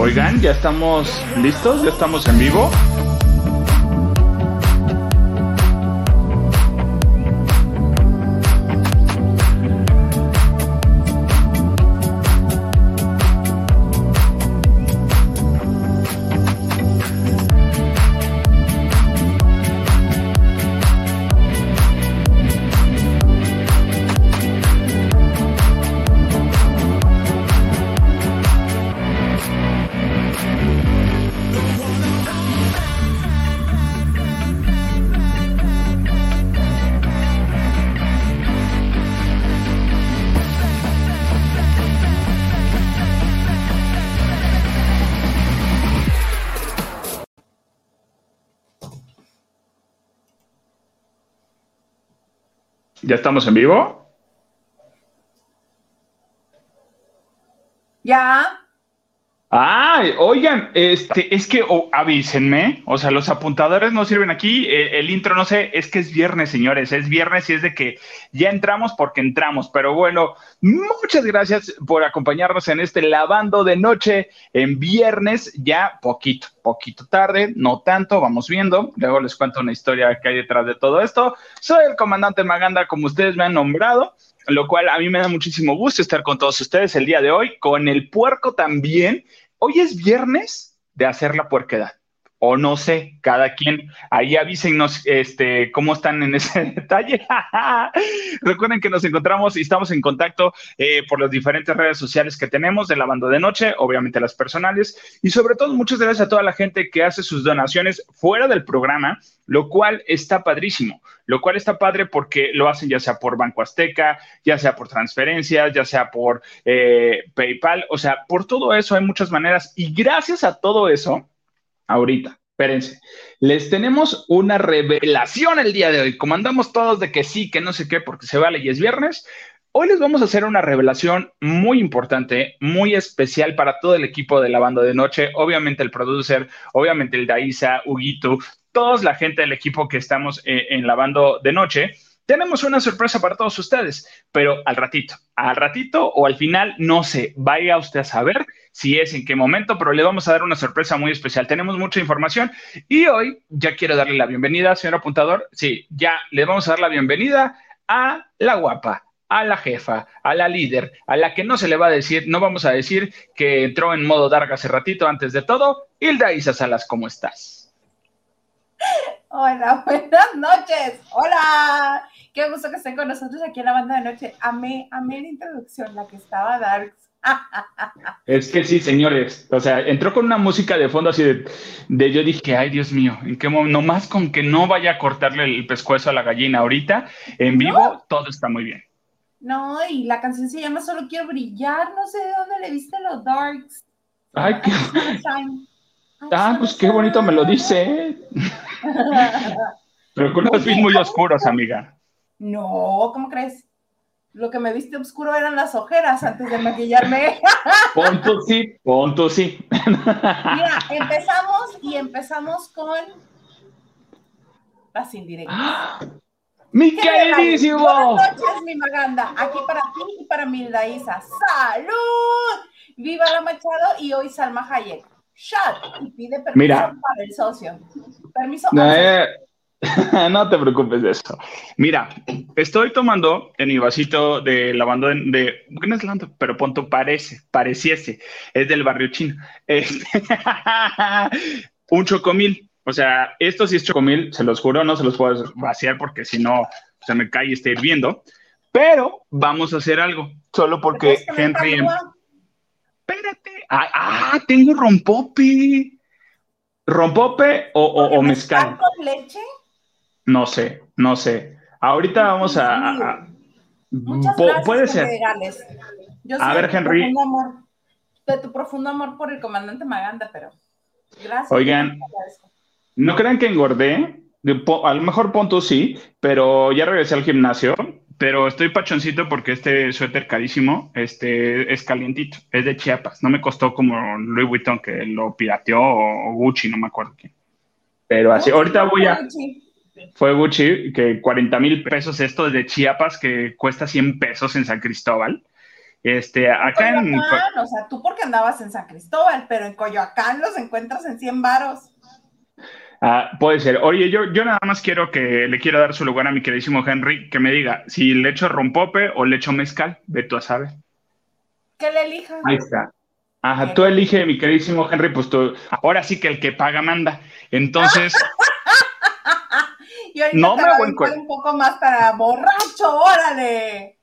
Oigan, ya estamos listos, ya estamos en vivo. ¿Ya estamos en vivo? Ya. Ay, oigan, este, es que avísenme, o sea, los apuntadores no sirven aquí, eh, el intro no sé, es que es viernes, señores, es viernes y es de que ya entramos porque entramos, pero bueno, muchas gracias por acompañarnos en este lavando de noche en viernes, ya poquito, poquito tarde, no tanto, vamos viendo, luego les cuento una historia que hay detrás de todo esto. Soy el comandante Maganda, como ustedes me han nombrado lo cual a mí me da muchísimo gusto estar con todos ustedes el día de hoy, con el puerco también. Hoy es viernes de hacer la puerquedad o no sé, cada quien, ahí avísenos este, cómo están en ese detalle. Recuerden que nos encontramos y estamos en contacto eh, por las diferentes redes sociales que tenemos de la banda de noche, obviamente las personales, y sobre todo muchas gracias a toda la gente que hace sus donaciones fuera del programa, lo cual está padrísimo, lo cual está padre porque lo hacen ya sea por Banco Azteca, ya sea por transferencias, ya sea por eh, PayPal, o sea, por todo eso hay muchas maneras. Y gracias a todo eso, ahorita. Espérense. Les tenemos una revelación el día de hoy. Como andamos todos de que sí, que no sé qué, porque se vale y es viernes, hoy les vamos a hacer una revelación muy importante, muy especial para todo el equipo de la banda de noche. Obviamente el producer, obviamente el Daisa, Huguito, toda la gente del equipo que estamos eh, en la banda de noche. Tenemos una sorpresa para todos ustedes, pero al ratito, al ratito o al final, no sé, vaya usted a saber si es en qué momento, pero le vamos a dar una sorpresa muy especial. Tenemos mucha información y hoy ya quiero darle la bienvenida, señor apuntador. Sí, ya le vamos a dar la bienvenida a la guapa, a la jefa, a la líder, a la que no se le va a decir, no vamos a decir que entró en modo darga hace ratito antes de todo. Hilda Isa Salas, ¿cómo estás? Hola, buenas noches. Hola. Qué gusto que estén con nosotros aquí en la banda de noche. Amé, amé la introducción, la que estaba Darks. Es que sí, señores. O sea, entró con una música de fondo así de, yo dije, ay Dios mío, en qué momento, nomás con que no vaya a cortarle el pescuezo a la gallina ahorita, en vivo, todo está muy bien. No, y la canción se llama Solo quiero brillar, no sé de dónde le viste los darks. Ay, qué. Ah, pues qué bonito me lo dice. Pero con unos muy oscuros, amiga. No, ¿cómo crees? Lo que me viste oscuro eran las ojeras antes de maquillarme. Ponto sí, ponto sí. Mira, empezamos y empezamos con las indirectas. ¡Mi queridísimo! Buenas noches, mi Maganda. Aquí para ti y para Milda Isa. ¡Salud! Viva la Machado y hoy Salma Hayek. Shot y pide permiso Mira. para el socio. Permiso. Eh, no te preocupes de eso. Mira, estoy tomando en mi vasito de lavando de, de ¿qué no es lavando? Pero punto parece, pareciese, es del barrio chino. Este, un chocomil. O sea, esto sí es chocomil, se los juro, no se los puedo vaciar porque si no se me cae y está hirviendo. Pero vamos a hacer algo, solo porque Henry. Espérate. Ah, ah, tengo rompope. ¿Rompope o, o, o mezcal? con leche? No sé, no sé. Ahorita vamos a. a, a Muchas gracias puede ser. regales. Yo A ver, tu Henry. amor- de tu profundo amor por el comandante Maganda, pero gracias. Oigan. No crean que engordé. A lo mejor punto sí, pero ya regresé al gimnasio. Pero estoy pachoncito porque este suéter carísimo este, es calientito. Es de Chiapas. No me costó como Louis Vuitton que lo pirateó o Gucci, no me acuerdo quién. Pero así, ahorita voy a. Fue Gucci, que 40 mil pesos esto de Chiapas, que cuesta 100 pesos en San Cristóbal. Este, acá en. O sea, tú porque andabas en San Cristóbal, pero en Coyoacán los encuentras en 100 varos. Ah, puede ser. Oye, yo, yo nada más quiero que le quiero dar su lugar a mi queridísimo Henry, que me diga si le echo rompope o le echo mezcal. Ve tú a saber. Que le elija. Ahí está. Ajá, tú elige, mi queridísimo Henry, pues tú. Ahora sí que el que paga manda. Entonces. no me voy un poco más para borracho, órale.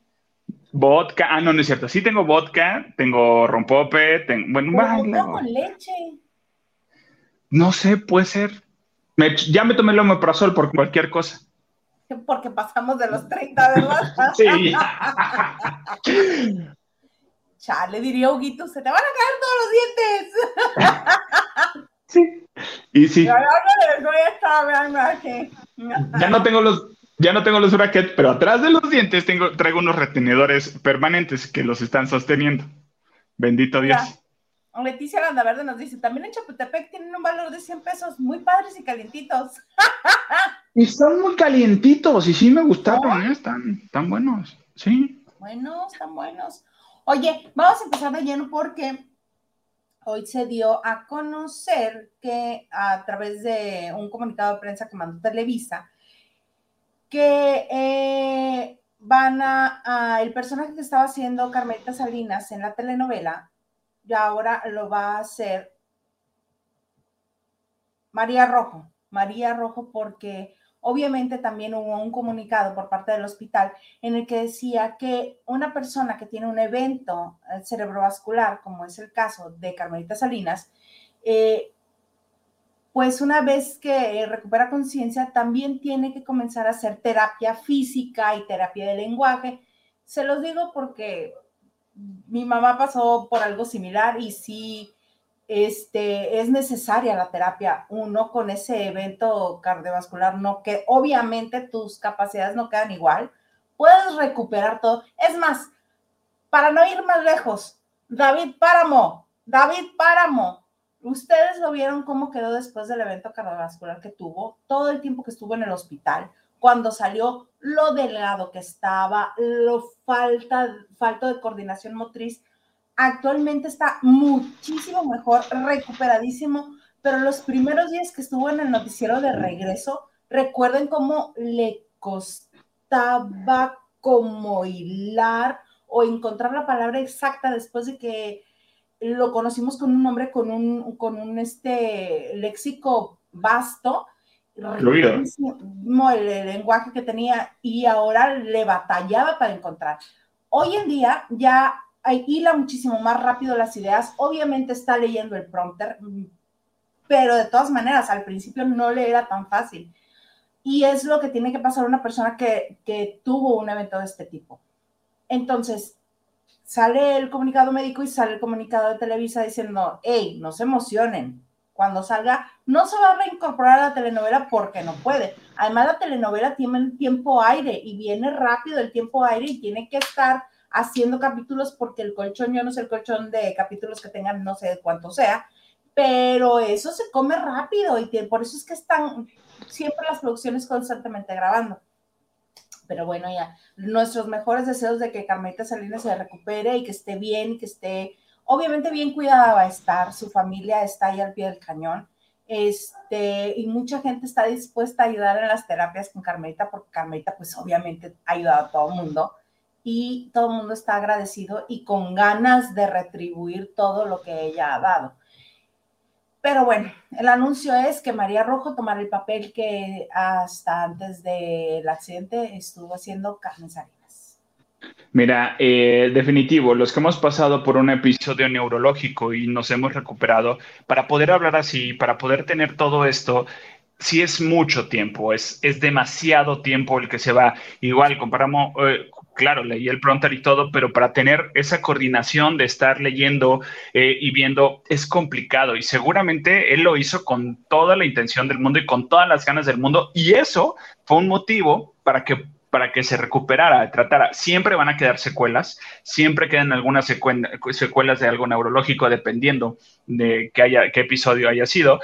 Vodka, ah, no, no es cierto. Sí tengo vodka, tengo rompope, tengo. Bueno, con leche. No sé, puede ser ya me tomé el omeprazol por cualquier cosa. Porque pasamos de los 30, ¿verdad? sí. Chale, diría Huguito, se te van a caer todos los dientes. sí. Y sí. Ya no tengo los, ya no tengo los brackets, pero atrás de los dientes tengo, traigo unos retenedores permanentes que los están sosteniendo. Bendito Dios. Leticia Verde nos dice, también en Chapultepec tienen un valor de 100 pesos, muy padres y calientitos. y están muy calientitos, y sí me gustaron, ¿eh? están, están buenos, sí. Buenos, están buenos. Oye, vamos a empezar de lleno porque hoy se dio a conocer que a través de un comunicado de prensa que mandó Televisa, que eh, van a, el personaje que estaba haciendo Carmelita Salinas en la telenovela y ahora lo va a hacer María Rojo. María Rojo porque obviamente también hubo un comunicado por parte del hospital en el que decía que una persona que tiene un evento eh, cerebrovascular, como es el caso de Carmelita Salinas, eh, pues una vez que recupera conciencia, también tiene que comenzar a hacer terapia física y terapia de lenguaje. Se los digo porque mi mamá pasó por algo similar y sí este, es necesaria la terapia. Uno con ese evento cardiovascular, no que obviamente tus capacidades no quedan igual, puedes recuperar todo. Es más, para no ir más lejos, David Páramo, David Páramo, ustedes lo vieron cómo quedó después del evento cardiovascular que tuvo, todo el tiempo que estuvo en el hospital cuando salió lo delgado que estaba, lo falta, falta de coordinación motriz. Actualmente está muchísimo mejor, recuperadísimo, pero los primeros días que estuvo en el noticiero de regreso, recuerden cómo le costaba como hilar o encontrar la palabra exacta después de que lo conocimos con un nombre, con un, con un este léxico vasto, el, lenguaje que tenía y ahora le batallaba para encontrar. Hoy en día ya hila muchísimo más rápido las ideas, obviamente está leyendo el prompter, pero de todas maneras al principio no le era tan fácil. Y es lo que tiene que pasar una persona que, que tuvo un evento de este tipo. Entonces, sale el comunicado médico y sale el comunicado de Televisa diciendo, hey, no se emocionen, cuando salga, no se va a reincorporar a la telenovela porque no puede. Además, la telenovela tiene tiempo aire y viene rápido el tiempo aire y tiene que estar haciendo capítulos porque el colchón, yo no sé el colchón de capítulos que tengan, no sé cuánto sea, pero eso se come rápido y por eso es que están siempre las producciones constantemente grabando. Pero bueno, ya, nuestros mejores deseos de que Carmelita Salinas se recupere y que esté bien que esté Obviamente bien cuidada va a estar, su familia está ahí al pie del cañón. Este, y mucha gente está dispuesta a ayudar en las terapias con Carmelita, porque Carmelita, pues obviamente ha ayudado a todo el mundo y todo el mundo está agradecido y con ganas de retribuir todo lo que ella ha dado. Pero bueno, el anuncio es que María Rojo tomará el papel que hasta antes del accidente estuvo haciendo Carmen Sari. Mira, eh, definitivo, los que hemos pasado por un episodio neurológico y nos hemos recuperado, para poder hablar así, para poder tener todo esto, sí es mucho tiempo, es, es demasiado tiempo el que se va. Igual, comparamos, eh, claro, leí el pronter y todo, pero para tener esa coordinación de estar leyendo eh, y viendo es complicado y seguramente él lo hizo con toda la intención del mundo y con todas las ganas del mundo y eso fue un motivo para que para que se recuperara, tratara. Siempre van a quedar secuelas, siempre quedan algunas secuelas de algo neurológico, dependiendo de qué, haya, qué episodio haya sido.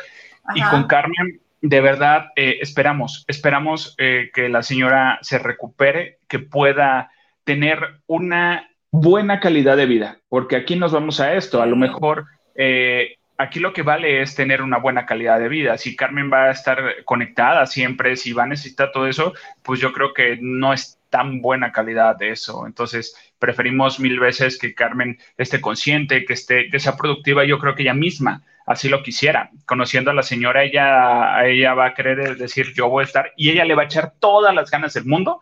Y con Carmen, de verdad, eh, esperamos, esperamos eh, que la señora se recupere, que pueda tener una buena calidad de vida, porque aquí nos vamos a esto, a lo mejor eh, aquí lo que vale es tener una buena calidad de vida. Si Carmen va a estar conectada siempre, si va a necesitar todo eso, pues yo creo que no es tan buena calidad de eso. Entonces, preferimos mil veces que Carmen esté consciente, que esté, que sea productiva. Yo creo que ella misma así lo quisiera. Conociendo a la señora, ella, ella va a querer decir, yo voy a estar, y ella le va a echar todas las ganas del mundo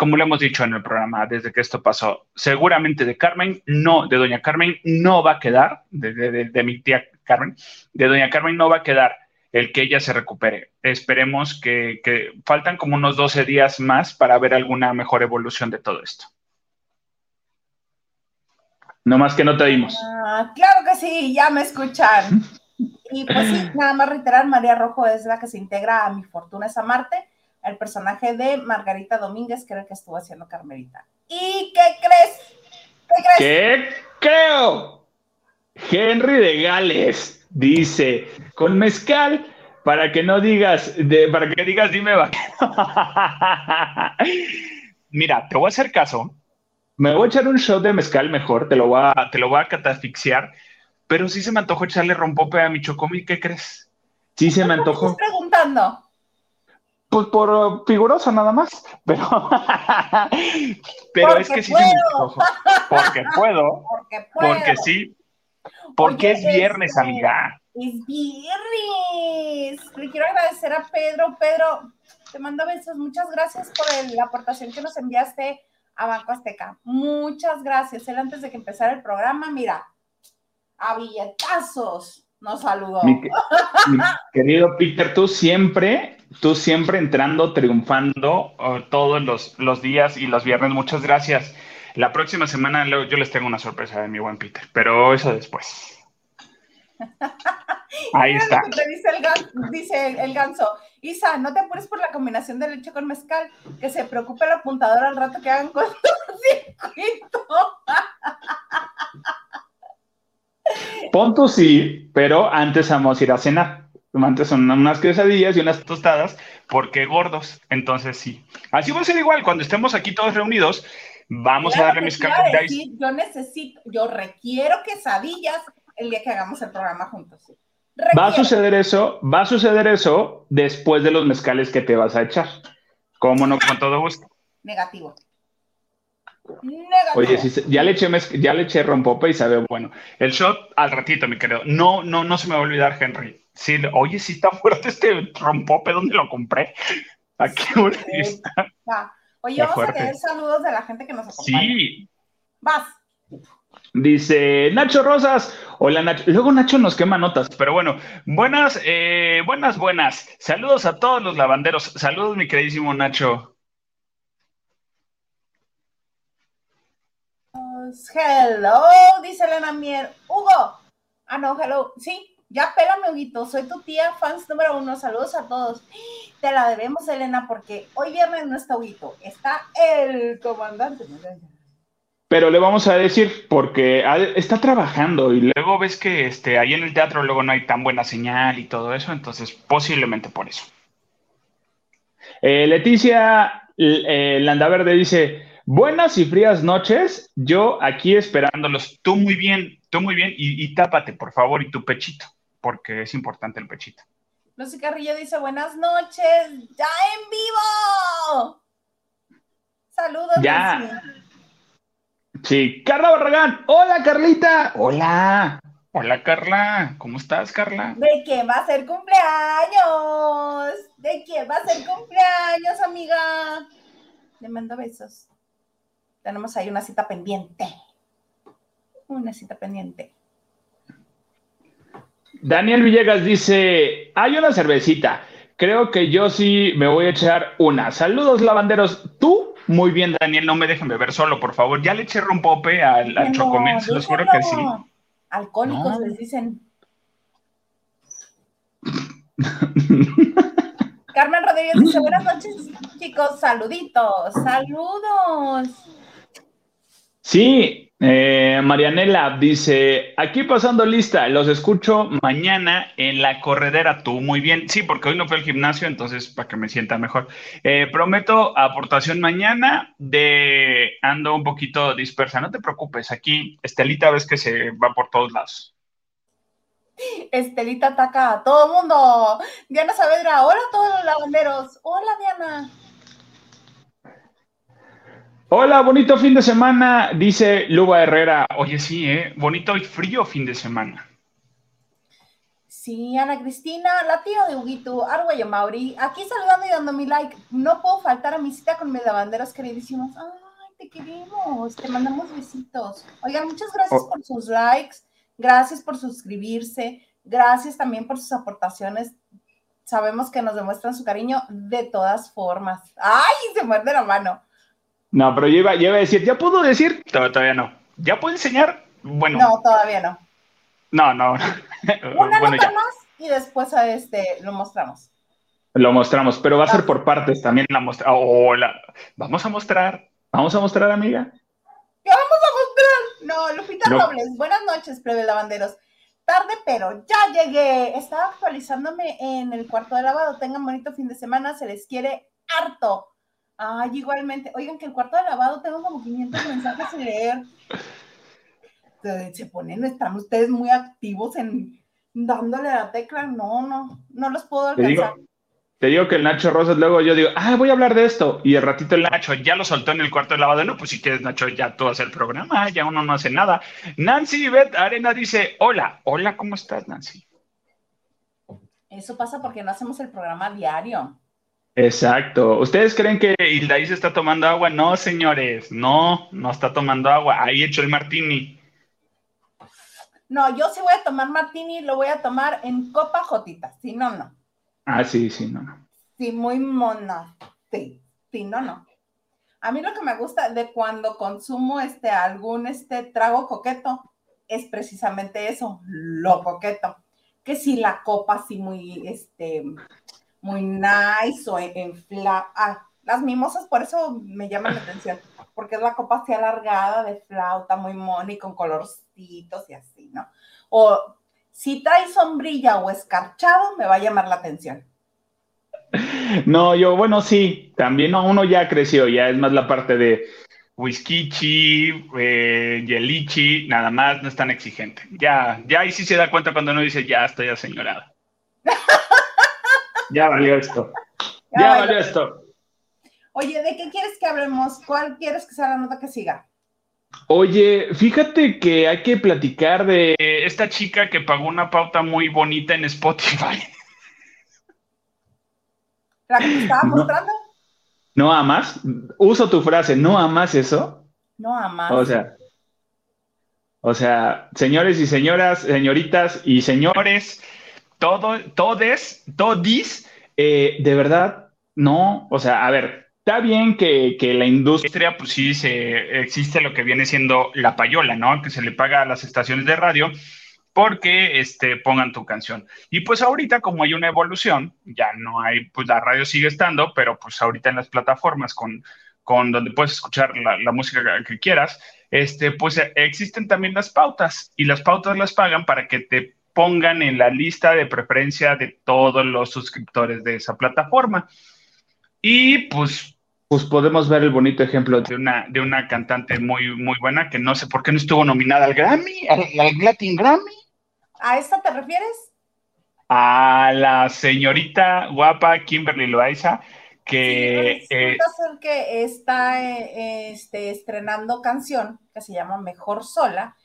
como lo hemos dicho en el programa desde que esto pasó, seguramente de Carmen, no, de Doña Carmen no va a quedar, de, mi tía Carmen, de Doña Carmen no va a quedar el que ella se recupere. Esperemos que, que, faltan como unos 12 días más para ver alguna mejor evolución de todo esto. No más que no te dimos. Ah, claro que sí, ya me escuchan. Y pues sí, nada más reiterar, María Rojo es la que se integra a Mi Fortuna es Marte el personaje de Margarita Domínguez, que era el que estuvo haciendo Carmelita. ¿Y qué crees? ¿Qué crees? ¿Qué creo? Henry de Gales dice, con mezcal, para que no digas, de, para que digas, dime va. Mira, te voy a hacer caso. Me voy a echar un shot de mezcal mejor, te lo voy a, te lo voy a catafixiar, pero sí se me antojó echarle rompope a mi chocomi, ¿qué crees? Sí se me antojó. Estás preguntando. Pues por figurosa nada más, pero, pero es que sí se me Porque puedo. Porque puedo. Porque sí. Porque es viernes, este, amiga. Es viernes. Le quiero agradecer a Pedro. Pedro, te mando besos. Muchas gracias por la aportación que nos enviaste a Banco Azteca. Muchas gracias. Él antes de que empezara el programa, mira, a billetazos nos saludó. mi querido Peter, tú siempre tú siempre entrando, triunfando oh, todos los, días y los viernes. Muchas gracias. La próxima semana yo les tengo una sorpresa de mi buen Peter, pero eso después. Ahí está. Dice el, ganso, Isa, no te apures por la combinación de leche con mezcal, que se preocupe el apuntador al rato que hagan con circuito. Punto sí, pero antes vamos a ir a cenar antes son unas quesadillas y unas tostadas, porque gordos. Entonces, sí. Así va a ser igual. Cuando estemos aquí todos reunidos, vamos a darle mis cafés. Yo necesito, yo requiero quesadillas el día que hagamos el programa juntos. Va a suceder eso, va a suceder eso después de los mezcales que te vas a echar. ¿Cómo no? Con todo gusto. Negativo. Negativo. Oye, ya le eché ya le eché rompope y sabe bueno. El shot al ratito, mi querido. No, no, no se me va a olvidar, Henry. Sí, oye, sí está fuerte este rompope, ¿dónde lo compré? Aquí está. Oye, vamos a tener saludos de la gente que nos acompaña. Sí. Vas. Dice Nacho Rosas, hola Nacho. Luego Nacho nos quema notas, pero bueno, buenas, eh, buenas, buenas. Saludos a todos los lavanderos. Saludos, mi queridísimo Nacho. Hello, dice Elena Mier. Hugo. Ah, no, hello. Sí, ya pélame, Huguito, soy tu tía, fans número uno. Saludos a todos. Te la debemos, Elena, porque hoy viernes no está Huguito, está el comandante. Pero le vamos a decir, porque está trabajando y luego ves que este, ahí en el teatro luego no hay tan buena señal y todo eso, entonces posiblemente por eso. Eh, Leticia eh, Landaverde dice, buenas y frías noches, yo aquí esperándolos, tú muy bien, tú muy bien y, y tápate por favor y tu pechito porque es importante el pechito. Lucy Carrillo dice, buenas noches, ya en vivo. Saludos. Ya. Sí, Carla Barragán. Hola, Carlita. Hola. Hola, Carla. ¿Cómo estás, Carla? ¿De quién va a ser cumpleaños? ¿De quién va a ser cumpleaños, amiga? Le mando besos. Tenemos ahí una cita pendiente. Una cita pendiente. Daniel Villegas dice, hay una cervecita. Creo que yo sí me voy a echar una. Saludos, lavanderos. Tú, muy bien, Daniel, no me dejen beber solo, por favor. Ya le eché rompope al, al chocomil, se los juro que sí. Alcohólicos les dicen. Carmen Rodríguez dice, buenas noches, chicos, saluditos, saludos. Sí, Eh, Marianela dice, aquí pasando lista, los escucho mañana en la corredera, tú muy bien, sí, porque hoy no fue al gimnasio, entonces para que me sienta mejor. Eh, prometo aportación mañana de ando un poquito dispersa, no te preocupes, aquí Estelita ves que se va por todos lados. Estelita ataca a todo el mundo. Diana Saavedra, hola a todos los lavanderos. Hola Diana. Hola, bonito fin de semana, dice Luba Herrera. Oye, sí, ¿eh? Bonito y frío fin de semana. Sí, Ana Cristina, la tía de Huguito, Arguello Mauri, aquí saludando y dando mi like. No puedo faltar a mi cita con mis lavanderos queridísimos. Ay, te queremos, te mandamos besitos. Oigan, muchas gracias oh. por sus likes, gracias por suscribirse, gracias también por sus aportaciones. Sabemos que nos demuestran su cariño de todas formas. Ay, se muerde la mano. No, pero yo iba, a decir, ¿ya puedo decir? Todavía no. ¿Ya puedo enseñar? Bueno. No, todavía no. No, no. Una bueno, nota más y después a este lo mostramos. Lo mostramos, pero va a ser ah. por partes también la muestra. Hola, vamos a mostrar. Vamos a mostrar, amiga. ¿Qué vamos a mostrar? No, Lupita Robles. Buenas noches, plebe lavanderos. Tarde, pero ya llegué. Estaba actualizándome en el cuarto de lavado. Tengan bonito fin de semana. Se les quiere harto. Ay, igualmente. Oigan, que el cuarto de lavado tengo como 500 mensajes sin leer. Se ponen, están ustedes muy activos en dándole la tecla. No, no, no los puedo alcanzar. Te digo, que el Nacho Rosas, luego yo digo, ah, voy a hablar de esto. Y el ratito el Nacho ya lo soltó en el cuarto de lavado. No, pues si quieres, Nacho, ya tú haces el programa, ya uno no hace nada. Nancy Beth Arena dice, hola, hola, ¿cómo estás, Nancy? Eso pasa porque no hacemos el programa diario. Exacto. ¿Ustedes creen que Hildaí se está tomando agua? No, señores, no, no está tomando agua. Ahí hecho el martini. No, yo sí voy a tomar martini, lo voy a tomar en copa jotita, si no, no. Ah, sí, sí, no, no. Sí, muy mona. Sí, sí, no, no. A mí lo que me gusta de cuando consumo este algún este trago coqueto es precisamente eso, lo coqueto. Que si la copa así muy este muy nice o en, ah, las mimosas por eso me llaman la atención, porque es la copa así alargada de flauta, muy mona y con colorcitos y así, ¿no? O si trae sombrilla o escarchado, me va a llamar la atención. No, yo, bueno, sí, también uno ya creció, ya es más la parte de whisky, eh, yelichi, nada más, no es tan exigente. Ya, ya ahí sí se da cuenta cuando uno dice, ya estoy aseñorada. Ya valió esto. Ya, valió esto. Oye, ¿de qué quieres que hablemos? ¿Cuál quieres que sea la nota que siga? Oye, fíjate que hay que platicar de esta chica que pagó una pauta muy bonita en Spotify. ¿La que te estaba mostrando? ¿No amas? Uso tu frase, ¿no amas eso? No amas. O sea, o sea, señores y señoras, señoritas y señores, todo, todes, todis, eh, de verdad, no, o sea, a ver, está bien que, la industria, pues sí, se, existe lo que viene siendo la payola, ¿no? Que se le paga a las estaciones de radio porque este, pongan tu canción. Y pues ahorita, como hay una evolución, ya no hay, pues la radio sigue estando, pero pues ahorita en las plataformas con, con donde puedes escuchar la, la música que quieras, este, pues existen también las pautas y las pautas las pagan para que te pongan en la lista de preferencia de todos los suscriptores de esa plataforma. Y pues, pues podemos ver el bonito ejemplo de una, de una cantante muy, muy buena que no sé por qué no estuvo nominada al Grammy, al, Latin Grammy. ¿A esta te refieres? A la señorita guapa Kimberly Loaiza, que... Sí, que está eh, este, estrenando canción que se llama Mejor Sola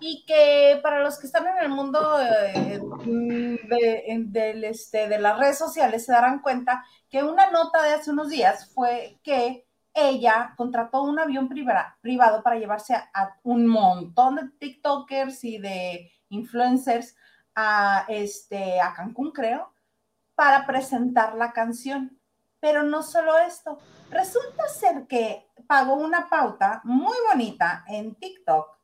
y que para los que están en el mundo eh, de, este, de las redes sociales se darán cuenta que una nota de hace unos días fue que ella contrató un avión privado para llevarse a, un montón de TikTokers y de influencers a, este, a Cancún, creo, para presentar la canción. Pero no solo esto, resulta ser que pagó una pauta muy bonita en TikTok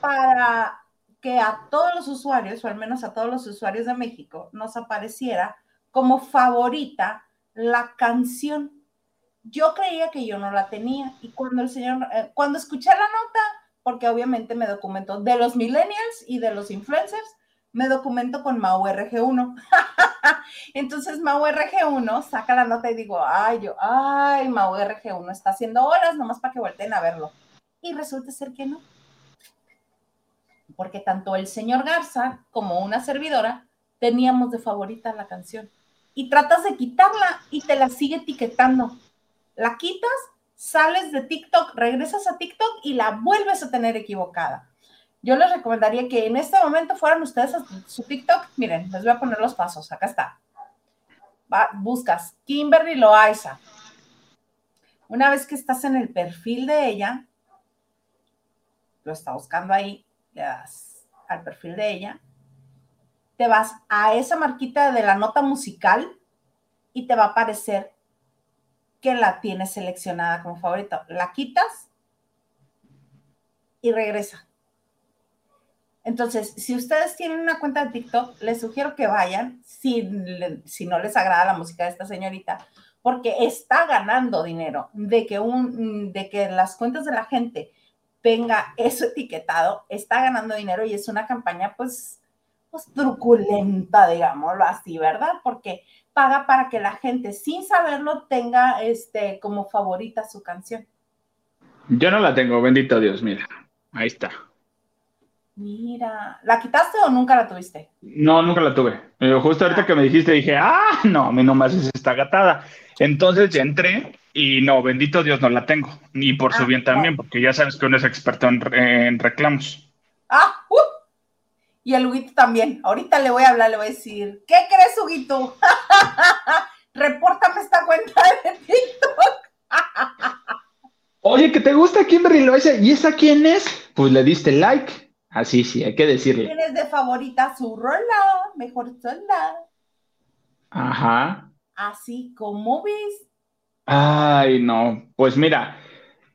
para que a todos los usuarios, o al menos a todos los usuarios de México, nos apareciera como favorita la canción. Yo creía que yo no la tenía y cuando el señor, eh, cuando escuché la nota, porque obviamente me documento de los millennials y de los influencers, me documento con Mau RG1. Entonces Mau RG1 saca la nota y digo, ay, yo, ay, Mau RG1 está haciendo horas nomás para que volteen a verlo. Y resulta ser que no. Porque tanto el señor Garza como una servidora teníamos de favorita la canción. Y tratas de quitarla y te la sigue etiquetando. La quitas, sales de TikTok, regresas a TikTok y la vuelves a tener equivocada yo les recomendaría que en este momento fueran ustedes a su TikTok. Miren, les voy a poner los pasos. Acá está. buscas Kimberly Loaiza. Una vez que estás en el perfil de ella, lo está buscando ahí, le das al perfil de ella, te vas a esa marquita de la nota musical y te va a aparecer que la tienes seleccionada como favorita. La quitas y regresa entonces, si ustedes tienen una cuenta de TikTok, les sugiero que vayan, si, no les agrada la música de esta señorita, porque está ganando dinero de que, un, de que las cuentas de la gente tenga eso etiquetado, está ganando dinero y es una campaña pues, pues truculenta, digámoslo así, ¿verdad? Porque paga para que la gente sin saberlo tenga este como favorita su canción. Yo no la tengo, bendito Dios, mira, ahí está. Mira, ¿la quitaste o nunca la tuviste? No, nunca la tuve. Eh, justo ahorita que me dijiste dije, ah, no, a mí nomás es esta gatada. Entonces ya entré y no, bendito Dios, no la tengo. Y por su ah, bien también, porque ya sabes que uno es experto en, reclamos. Ah, uh, y el Huguito también. Ahorita le voy a hablar, le voy a decir, ¿qué crees, Huguito? Repórtame esta cuenta de TikTok. Oye, que te gusta Kimberly Loaiza, ¿y esa quién es? Pues le diste like. Así, sí, hay que decirle. Tienes de favorita su rola, mejor sola. Ajá. Así como ves. Ay, no. Pues mira,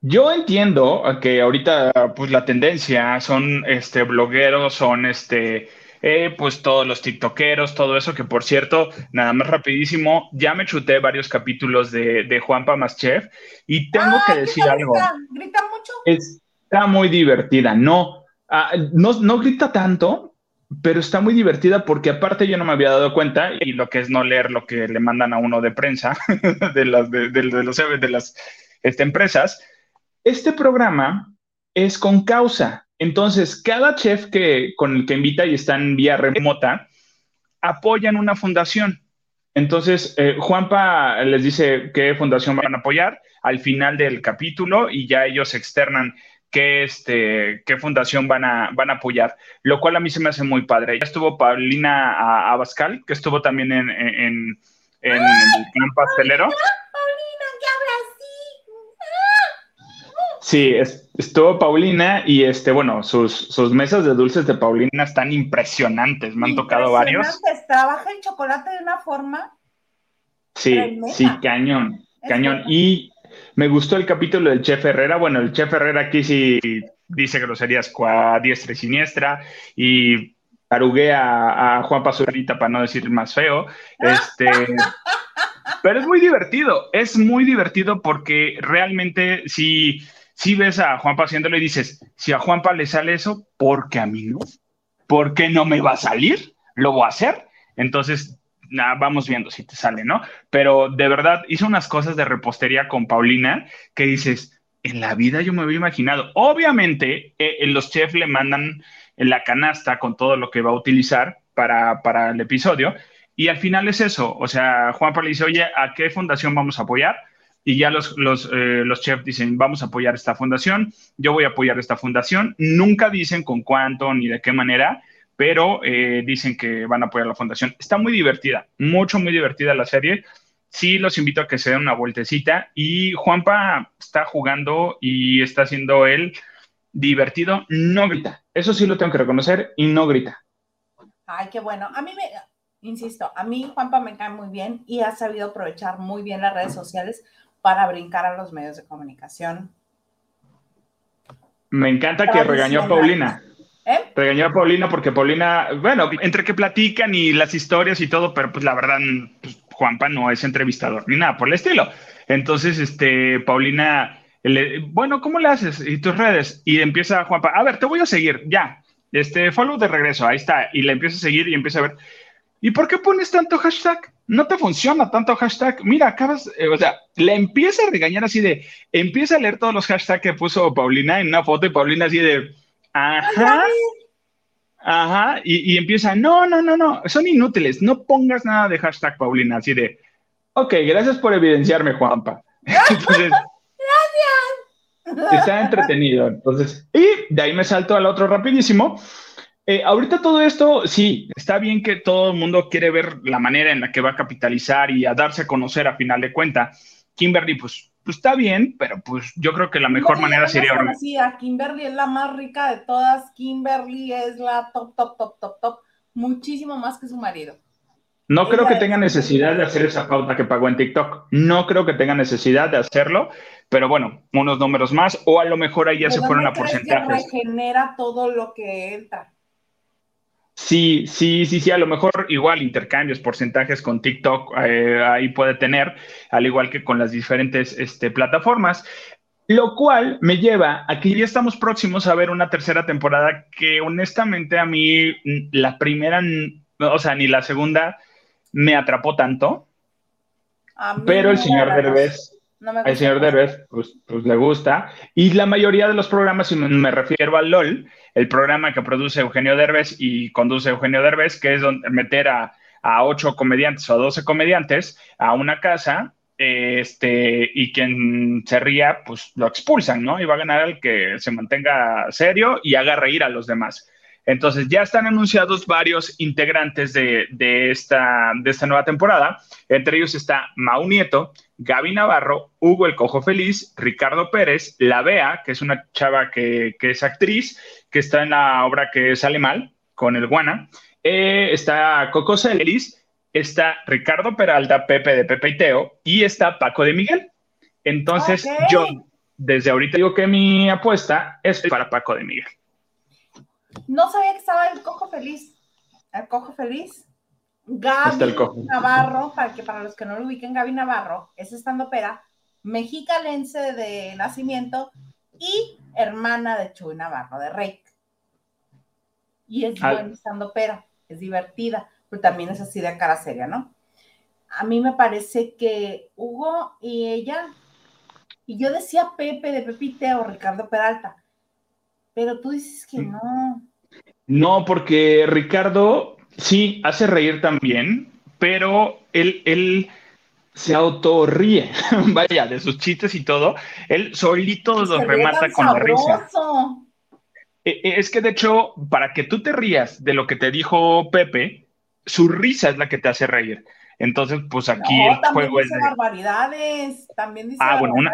yo entiendo que ahorita, pues la tendencia son este blogueros, son este. Eh, pues todos los tiktokeros, todo eso, que por cierto, nada más rapidísimo, ya me chuté varios capítulos de, de Juanpa Más Chef y tengo que decir algo. ¿Grita mucho? Está muy divertida, no, Ah, no, grita tanto, pero está muy divertida porque aparte yo no me había dado cuenta y lo que es no leer lo que le mandan a uno de prensa de las, de, los, de las este, empresas, este programa es con causa. Entonces, cada chef que, con el que invita y está en vía remota, apoyan una fundación. Entonces, eh, Juanpa les dice qué fundación van a apoyar al final del capítulo y ya ellos externan qué, este, qué fundación van a, van a apoyar, lo cual a mí se me hace muy padre. Ya estuvo Paulina Abascal, que estuvo también en, en, en, el plan pastelero. Paulina, ¿qué habla así? Sí, estuvo Paulina y este, bueno, sus, sus mesas de dulces de Paulina están impresionantes, me han tocado varios. Trabaja el chocolate de una forma. Sí, sí, cañón, cañón. Y me gustó el capítulo del Chef Herrera. Bueno, el Chef Herrera aquí sí dice groserías a diestra y siniestra y taruguea a Juan Pazurita para no decir más feo. Este, pero es muy divertido, es muy divertido porque realmente si, si ves a Juanpa haciéndolo y dices, si a Juanpa le sale eso, ¿por qué a mí no? ¿Por qué no me va a salir? ¿Lo voy a hacer? Entonces vamos viendo si te sale, ¿no? Pero de verdad hizo unas cosas de repostería con Paulina que dices, en la vida yo me había imaginado. Obviamente, eh, eh, los chefs le mandan la canasta con todo lo que va a utilizar para, para el episodio. Y al final es eso. O sea, Juan Pablo dice, oye, ¿a qué fundación vamos a apoyar? Y ya los, los, eh, los chefs dicen, vamos a apoyar esta fundación, yo voy a apoyar esta fundación. Nunca dicen con cuánto ni de qué manera pero eh, dicen que van a apoyar la fundación. Está muy divertida, mucho, muy divertida la serie. Sí, los invito a que se den una vueltecita. Y Juanpa está jugando y está haciendo él divertido, no grita. Eso sí lo tengo que reconocer y no grita. Ay, qué bueno. A mí me, insisto, a mí Juanpa me cae muy bien y ha sabido aprovechar muy bien las redes sociales para brincar a los medios de comunicación. Me encanta que regañó a Paulina. ¿Eh? Regañó a Paulina porque Paulina, bueno, entre que platican y las historias y todo, pero pues la verdad, pues, Juanpa no es entrevistador ni nada por el estilo. Entonces, este, Paulina bueno, ¿cómo le haces? ¿Y tus redes? Y empieza Juanpa, a ver, te voy a seguir, ya. Este, follow de regreso, ahí está. Y le empieza a seguir y empieza a ver. ¿Y por qué pones tanto hashtag? No te funciona tanto hashtag. Mira, acabas, eh, o sea, le empieza a regañar así de, empieza a leer todos los hashtags que puso Paulina en una foto y Paulina así de, ajá, ajá, y, y empieza, no, no, no, no, son inútiles, no pongas nada de hashtag Paulina, así de, ok, gracias por evidenciarme, Juanpa. Entonces, Está entretenido. Entonces, y de ahí me salto al otro rapidísimo. Eh, ahorita todo esto, sí, está bien que todo el mundo quiere ver la manera en la que va a capitalizar y a darse a conocer a final de cuenta. Kimberly, pues, pues está bien, pero pues yo creo que la mejor manera sería... Kimberly es la más rica de todas. Kimberly es la top, top, top, top, top. Muchísimo más que su marido. No creo que tenga necesidad de hacer esa pauta que pagó en TikTok. No creo que tenga necesidad de hacerlo, pero bueno, unos números más, o a lo mejor ahí ya se fueron a porcentajes. Que regenera todo lo que entra. Sí, sí, sí, sí, a lo mejor igual intercambios, porcentajes con TikTok, eh, ahí puede tener, al igual que con las diferentes este, plataformas. Lo cual me lleva a que ya estamos próximos a ver una tercera temporada que honestamente a mí la primera, o sea, ni la segunda me atrapó tanto. Pero el señor Derbez, el señor Derbez, pues, pues, le gusta. Y la mayoría de los programas, si me refiero al LOL, el programa que produce Eugenio Derbez y conduce Eugenio Derbez, que es donde meter a, a ocho comediantes o a doce comediantes a una casa este, y quien se ría, pues lo expulsan, ¿no? Y va a ganar el que se mantenga serio y haga reír a los demás. Entonces, ya están anunciados varios integrantes de, esta, de esta nueva temporada. Entre ellos está Mau Nieto, Gaby Navarro, Hugo el Cojo Feliz, Ricardo Pérez, La Bea, que es una chava que, es actriz, que está en la obra que sale mal, con el Guana. Eh, está Coco Celis, está Ricardo Peralta, Pepe de Pepe y Teo, y está Paco de Miguel. Entonces, yo desde ahorita digo que mi apuesta es para Paco de Miguel. No sabía que estaba el cojo feliz. El cojo feliz. Gaby Navarro, para que para los que no lo ubiquen, Gaby Navarro es estando pera, mexicalense de nacimiento y hermana de Chuy Navarro, de Rey. Y es buena estando pera, es divertida, pero también es así de cara seria, ¿no? A mí me parece que Hugo y ella, y yo decía Pepe de Pepite o Ricardo Peralta, pero tú dices que no. No, porque Ricardo sí hace reír también, pero él, él se autorríe, vaya, de sus chistes y todo. Él solito los remata con la risa. E, e, es que de hecho, para que tú te rías de lo que te dijo Pepe, su risa es la que te hace reír. Entonces, pues aquí el juego es. barbaridades, también dice ah, bueno, una,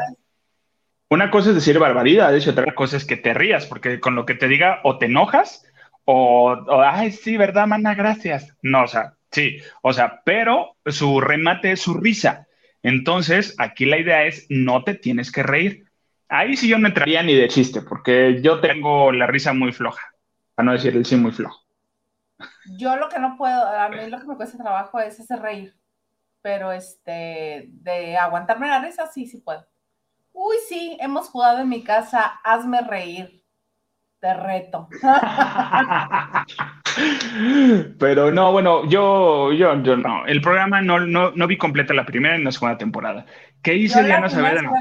una cosa es decir barbaridades y otra cosa es que te rías, porque con lo que te diga o te enojas o, ay, sí, ¿verdad, mana? Gracias. No, o sea, sí, o sea, pero su remate es su risa. Entonces, aquí la idea es, no te tienes que reír. Ahí sí yo no entraría ni de chiste, porque yo tengo la risa muy floja, para no decir el sí muy flojo. Yo lo que no puedo, a mí lo que me cuesta trabajo es hacer reír, pero este, de aguantarme la risa, sí, sí puedo. Uy, sí, hemos jugado en mi casa, hazme reír. Te reto. Pero no, bueno, yo, yo, yo no. El programa no, no, vi completa la primera y la segunda temporada. ¿Qué hice Diana Saavedra?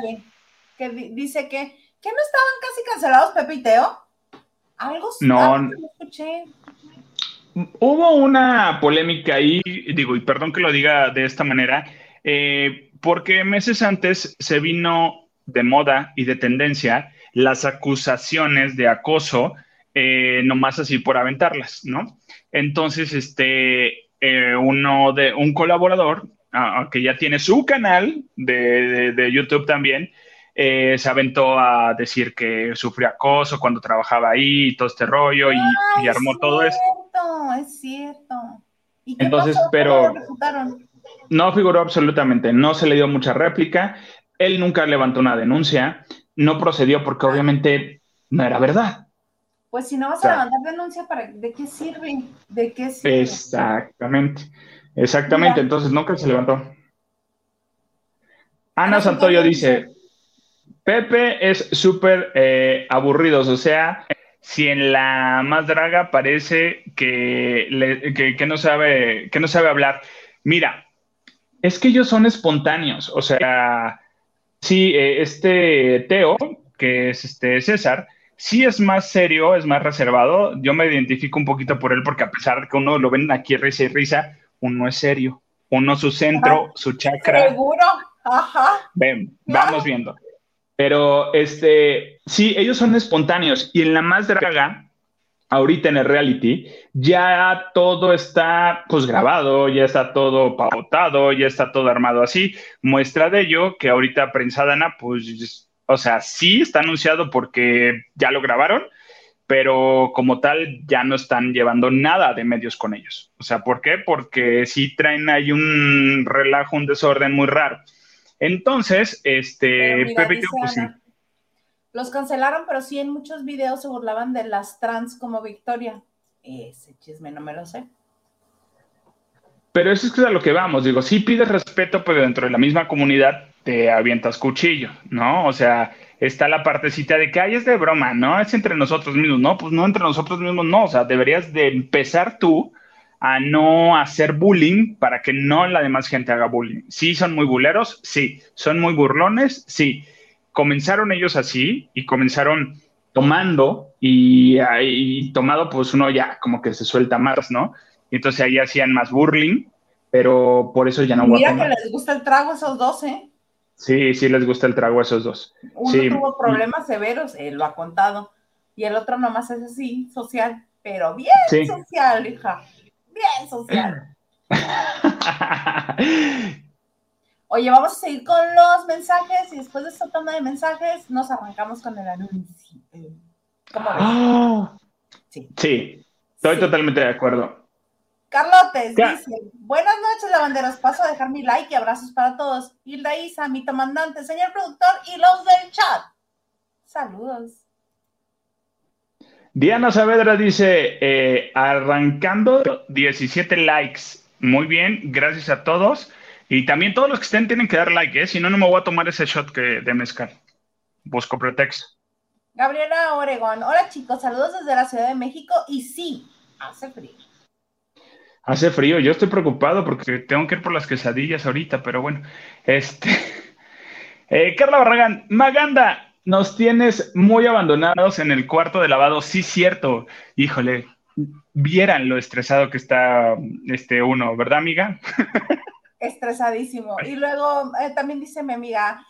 Que dice que, ¿que no estaban casi cancelados Pepe y Teo? Algo no, no escuché. Hubo una polémica ahí, digo, y perdón que lo diga de esta manera, eh, porque meses antes se vino de moda y de tendencia las acusaciones de acoso, eh, nomás así por aventarlas, ¿no? Entonces, este, eh, uno de un colaborador ah, que ya tiene su canal de, YouTube también, eh, se aventó a decir que sufrió acoso cuando trabajaba ahí y todo este rollo y, armó todo esto. Es cierto. ¿Y Entonces, pero no figuró absolutamente, no se le dio mucha réplica. Él nunca levantó una denuncia, no procedió porque obviamente no era verdad. Pues si no vas a levantar denuncia, ¿para, ¿de qué sirve? ¿De qué sirve? Exactamente, exactamente, entonces nunca se levantó. Ana Santoyo dice, Pepe es súper eh, aburrido, o sea, si en la más draga parece que, que, no sabe, que no sabe hablar. Mira, es que ellos son espontáneos, o sea, sí, eh, este Teo, que es este César, sí es más serio, es más reservado. Yo me identifico un poquito por él porque a pesar de que uno lo ven aquí risa y risa, uno es serio. Uno su centro, su chakra. Seguro, ajá. Ven, vamos viendo. Pero este, sí, ellos son espontáneos y en la más draga, ahorita en el reality, ya todo está pues grabado, ya está todo pautado, ya está todo armado así. Muestra de ello que ahorita Prensa Dana, pues, o sea, sí está anunciado porque ya lo grabaron, pero como tal ya no están llevando nada de medios con ellos. O sea, ¿por qué? Porque sí traen ahí un relajo, un desorden muy raro. Entonces, este, Pepe. Los cancelaron, pero sí en muchos videos se burlaban de las trans como Victoria. Ese chisme no me lo sé. Pero eso es a lo que vamos. Digo, sí pides respeto, pero dentro de la misma comunidad te avientas cuchillo, ¿no? O sea, está la partecita de que, ay, es de broma, ¿no? Es entre nosotros mismos. No, pues no entre nosotros mismos, no. O sea, deberías de empezar tú a no hacer bullying para que no la demás gente haga bullying. Sí, son muy buleros, sí. Son muy burlones, sí. Comenzaron ellos así y comenzaron tomando y, ahí tomado pues uno ya como que se suelta más, ¿no? Y entonces ahí hacían más burling, pero por eso ya no Mira que les gusta el trago a esos dos, ¿eh? Sí, sí les gusta el trago a esos dos. Uno tuvo problemas severos, él lo ha contado, y el otro nomás es así, social, pero bien social, hija bien social. Oye, vamos a seguir con los mensajes y después de esta toma de mensajes nos arrancamos con el anuncio. ¿Cómo ves? Ah. sí. estoy totalmente de acuerdo. Carlotes dice, buenas noches lavanderos, paso a dejar mi like y abrazos para todos. Hilda Isa, mi comandante, señor productor y los del chat. Saludos. Diana Saavedra dice, eh, arrancando 17 likes. Muy bien, gracias a todos. Y también todos los que estén tienen que dar like, ¿eh? si no, no me voy a tomar ese shot que, de mezcal. Busco pretexto. Gabriela Oregón, hola chicos, saludos desde la Ciudad de México y sí, hace frío. Hace frío, yo estoy preocupado porque tengo que ir por las quesadillas ahorita, pero bueno. Este. Eh, Carla Barragán, Maganda, nos tienes muy abandonados en el cuarto de lavado. Sí, cierto. Híjole, vieran lo estresado que está este uno, ¿verdad, amiga? Estresadísimo. Y luego eh, también dice mi amiga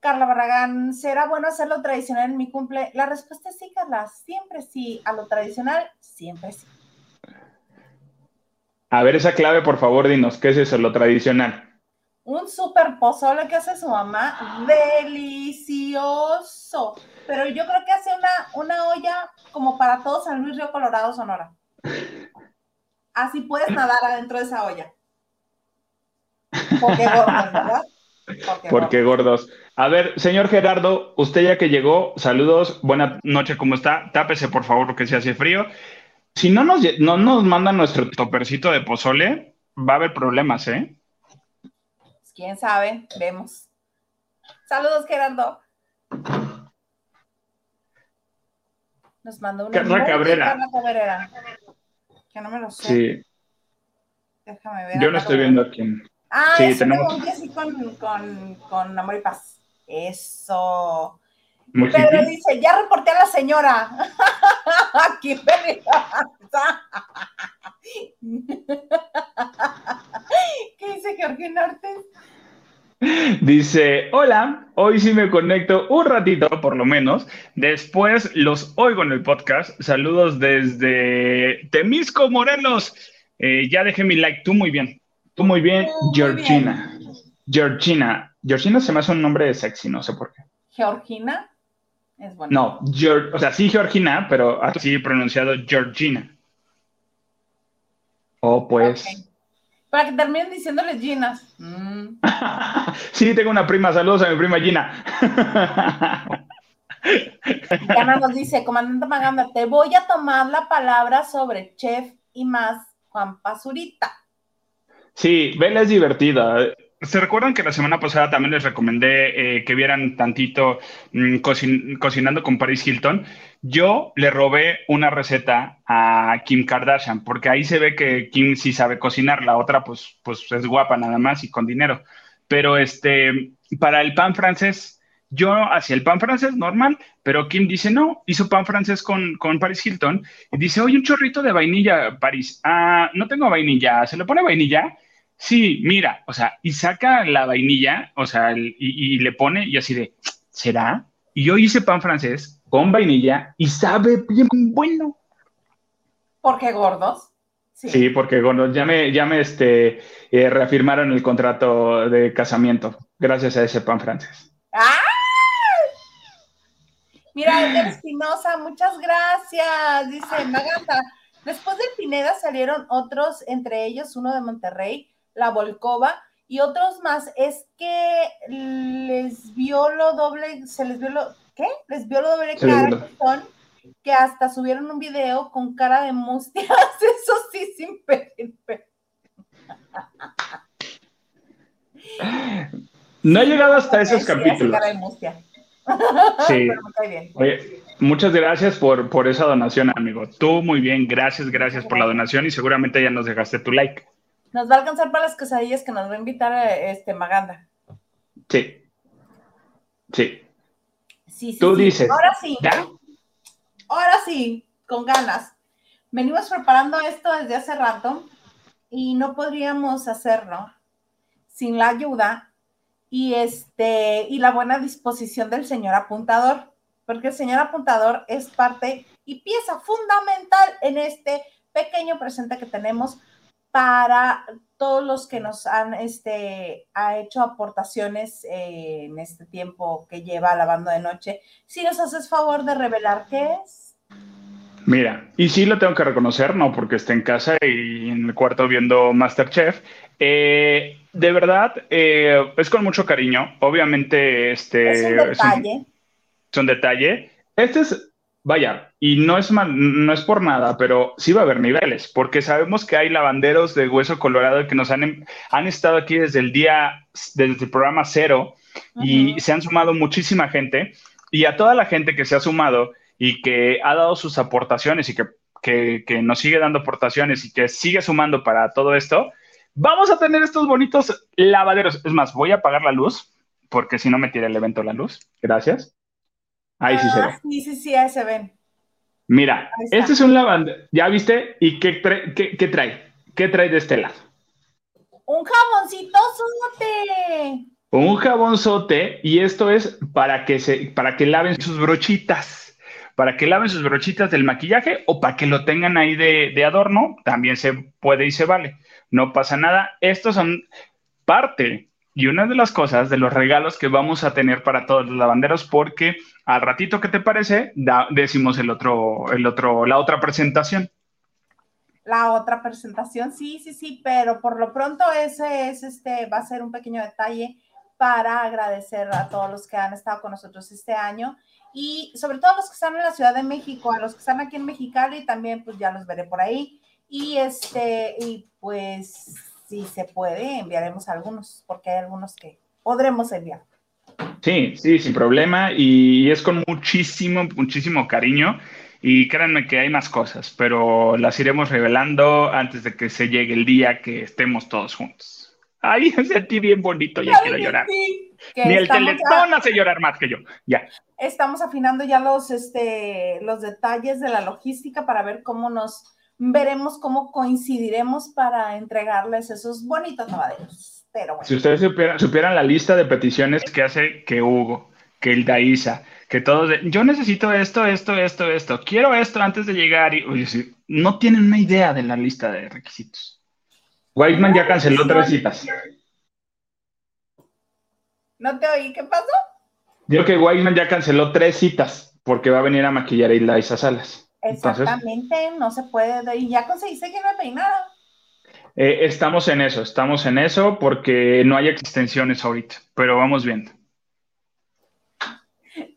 Carla Barragán, ¿será bueno hacerlo tradicional en mi cumple? La respuesta es sí, Carla, siempre sí. A lo tradicional, siempre sí. A ver esa clave, por favor, dinos, ¿qué es eso, lo tradicional? un super pozole que hace su mamá, delicioso. Pero yo creo que hace una, una olla como para todos San Luis Río Colorado, Sonora. Así puedes nadar adentro de esa olla. Porque gordos, ¿verdad? Porque, gordos. A ver, señor Gerardo, usted ya que llegó, saludos, buena noche, ¿cómo está? Tápese, por favor, porque se hace frío. Si no nos, no nos mandan nuestro topercito de pozole, va a haber problemas, ¿eh? quién sabe, vemos. Saludos, Gerardo. Nos mandó una. Carla Cabrera. Cabrera. Que no me lo sé. Sí. Déjame ver. Yo lo estoy viendo aquí. Ah, sí, tenemos. así con, con, con amor y paz. Eso. Pedro dice, ya reporté a la señora. Aquí, ¿Qué dice Georgina Ortiz? Dice, hola, hoy sí me conecto un ratito, por lo menos. Después los oigo en el podcast. Saludos desde Temisco, Morelos. Eh, ya dejé mi like. Tú muy bien. Tú muy bien, Georgina. Georgina. Georgina se me hace un nombre sexy, no sé por qué. ¿Georgina? Es bueno. No, o sea, sí Georgina, pero así pronunciado Georgina. Oh, pues. Para que terminen diciéndoles Ginas. Mm. sí, tengo una prima. Saludos a mi prima Gina. Ana nos dice, comandante Maganda, te voy a tomar la palabra sobre chef y más Juan Pazurita. Sí, Vela es divertida. ¿Se recuerdan que la semana pasada también les recomendé eh, que vieran tantito mm, cocinando con Paris Hilton? Yo le robé una receta a Kim Kardashian, porque ahí se ve que Kim sí sabe cocinar, la otra pues, pues es guapa nada más y con dinero. Pero este, para el pan francés, yo hacía el pan francés normal, pero Kim dice, no, hizo pan francés con, con Paris Hilton y dice, oye, un chorrito de vainilla, Paris. Ah, no tengo vainilla, ¿se le pone vainilla? Sí, mira, o sea, y saca la vainilla, o sea, y, le pone y así de, ¿será? Y yo hice pan francés con vainilla y sabe bien bueno. ¿Por qué gordos? Sí. porque gordos. Ya me, ya me este, eh, reafirmaron el contrato de casamiento gracias a ese pan francés. ¡Ah! Mira, Espinosa, muchas gracias. Dice Maganta. Después de Pineda salieron otros, entre ellos uno de Monterrey, la Volcova y otros más. Es que les vio lo doble, se les vio lo, ¿qué? Les vio lo doble cara que son, que hasta subieron un video con cara de mustias, eso sí, sin pedir. No he llegado hasta esos capítulos. Sí. Oye, muchas gracias por, por esa donación, amigo. Tú muy bien, gracias, gracias por la donación y seguramente ya nos dejaste tu like. Nos va a alcanzar para las quesadillas que nos va a invitar eh, este Maganda. Sí. Sí. Sí, sí. Tú dices. Ahora sí. Ahora sí, con ganas. Venimos preparando esto desde hace rato y no podríamos hacerlo sin la ayuda y este y la buena disposición del señor apuntador, porque el señor apuntador es parte y pieza fundamental en este pequeño presente que tenemos para todos los que nos han este, ha hecho aportaciones eh, en este tiempo que lleva lavando de noche. Si nos haces favor de revelar qué es. Mira, y sí lo tengo que reconocer, no porque esté en casa y en el cuarto viendo Masterchef. Eh, de verdad, eh, es con mucho cariño. Obviamente, este. Es un detalle. Es un, detalle. Este es vaya, y no es, no es por nada, pero sí va a haber niveles, porque sabemos que hay lavanderos de hueso colorado que nos han, han estado aquí desde el día, desde el programa cero, y se han sumado muchísima gente, y a toda la gente que se ha sumado y que ha dado sus aportaciones y que, que, nos sigue dando aportaciones y que sigue sumando para todo esto, vamos a tener estos bonitos lavaderos. Es más, voy a apagar la luz, porque si no me tira el evento la luz. Gracias. Ahí sí se ve. Ah, sí, sí, sí, ahí se ven. Mira, este es un lavandero, ¿ya viste? ¿Y qué, qué, trae? ¿Qué trae de este lado? Un jaboncito sote. Un jabonzote y esto es para que se, para que laven sus brochitas, para que laven sus brochitas del maquillaje o para que lo tengan ahí de, de adorno, también se puede y se vale. No pasa nada. Estos son parte y una de las cosas, de los regalos que vamos a tener para todos los lavanderos, porque al ratito, ¿qué te parece? decimos el otro, el otro, la otra presentación. La otra presentación, sí, sí, sí, pero por lo pronto ese es este, va a ser un pequeño detalle para agradecer a todos los que han estado con nosotros este año y sobre todo a los que están en la Ciudad de México, a los que están aquí en Mexicali también, pues ya los veré por ahí. Y este, y pues si se puede, enviaremos algunos, porque hay algunos que podremos enviar. Sí, sí, sin problema. Y es con muchísimo, muchísimo cariño. Y créanme que hay más cosas, pero las iremos revelando antes de que se llegue el día que estemos todos juntos. Ay, me sentí bien bonito, ya quiero llorar. Ni el teletón hace llorar más que yo. Ya. Estamos afinando ya los, este, los detalles de la logística para ver cómo nos veremos cómo coincidiremos para entregarles esos bonitos lavaderos. Pero Si ustedes supieran, la lista de peticiones que hace que Hugo, que el Daisa, que todos, yo necesito esto, esto, esto, esto, quiero esto antes de llegar y, oye, no tienen una idea de la lista de requisitos. Whiteman ya canceló tres citas. No te oí, ¿qué pasó? Digo que Whiteman ya canceló tres citas porque va a venir a maquillar a Daisa Salas. Exactamente, no se puede. Y ya conseguiste que me peinado. Eh, estamos en eso, estamos en eso porque no hay extensiones ahorita, pero vamos viendo.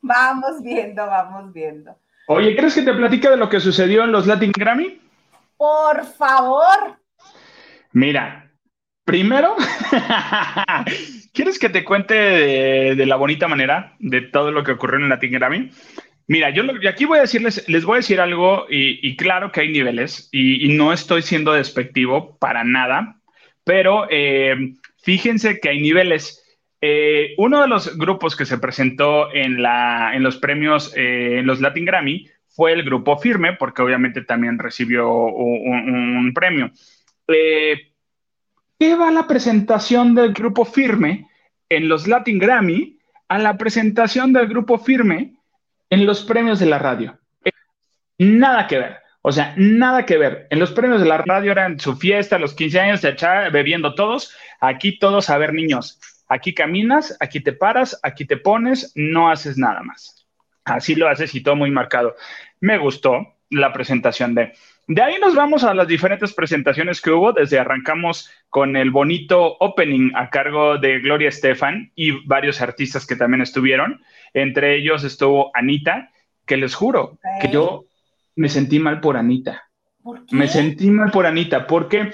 Vamos viendo, vamos viendo. Oye, ¿crees que te platica de lo que sucedió en los Latin Grammy? Por favor. Mira, Primero, ¿quieres que te cuente de, la bonita manera de todo lo que ocurrió en el Latin Grammy? Mira, yo aquí voy a decirles, les voy a decir algo y, claro que hay niveles y, no estoy siendo despectivo para nada, pero eh, fíjense que hay niveles. Eh, uno de los grupos que se presentó en, los premios, eh, en los Latin Grammy, fue el grupo Firme, porque obviamente también recibió un, premio. ¿Qué va la presentación del grupo Firme en los Latin Grammy a la presentación del grupo Firme en los premios de la radio? Nada que ver. O sea, nada que ver. En los premios de la radio eran su fiesta, los 15 años, se echaba bebiendo todos. Aquí todos, a ver, niños, aquí caminas, aquí te paras, aquí te pones, no haces nada más. Así lo haces y todo muy marcado. Me gustó la presentación de de ahí nos vamos a las diferentes presentaciones que hubo. Desde arrancamos con el bonito opening a cargo de Gloria Estefan y varios artistas que también estuvieron. Entre ellos estuvo Anita, que les juro que yo me sentí mal por Anita. Me sentí mal por Anita porque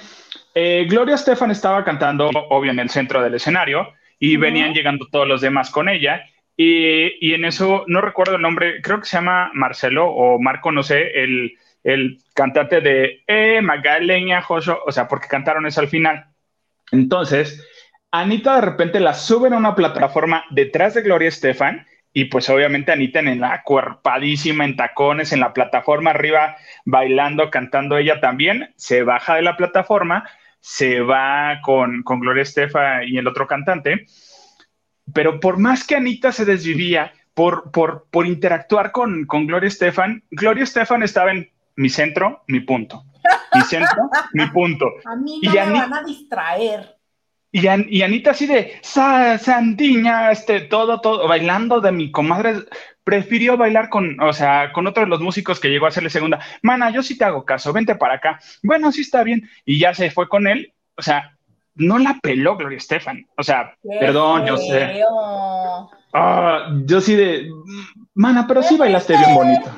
eh, Gloria Estefan estaba cantando, obvio, en el centro del escenario y venían llegando todos los demás con ella. Y, y en eso, no recuerdo el nombre, creo que se llama Marcelo o Marco, no sé, el el cantante de Eh, Magaleña, Joso, o sea, porque cantaron eso al final. Entonces, Anita de repente la suben a una plataforma detrás de Gloria Estefan y pues obviamente Anita en la cuerpadísima, en tacones, en la plataforma arriba, bailando, cantando ella también, se baja de la plataforma, se va con, con Gloria Estefan y el otro cantante, pero por más que Anita se desvivía por, por, por interactuar con, con Gloria Estefan, Gloria Estefan estaba en mi centro, mi punto. Mi centro, mi punto. A mí no me van a distraer. Y, y, Anita así de, Sandiña, este, todo, todo, bailando de mi comadre, prefirió bailar con, o sea, con otro de los músicos que llegó a hacerle segunda. Mana, yo sí te hago caso, vente para acá. Bueno, sí está bien. Y ya se fue con él. O sea, no la peló Gloria Estefan. O sea, perdón, yo sé. Ah, yo sí de, mana, pero sí bailaste bien bonito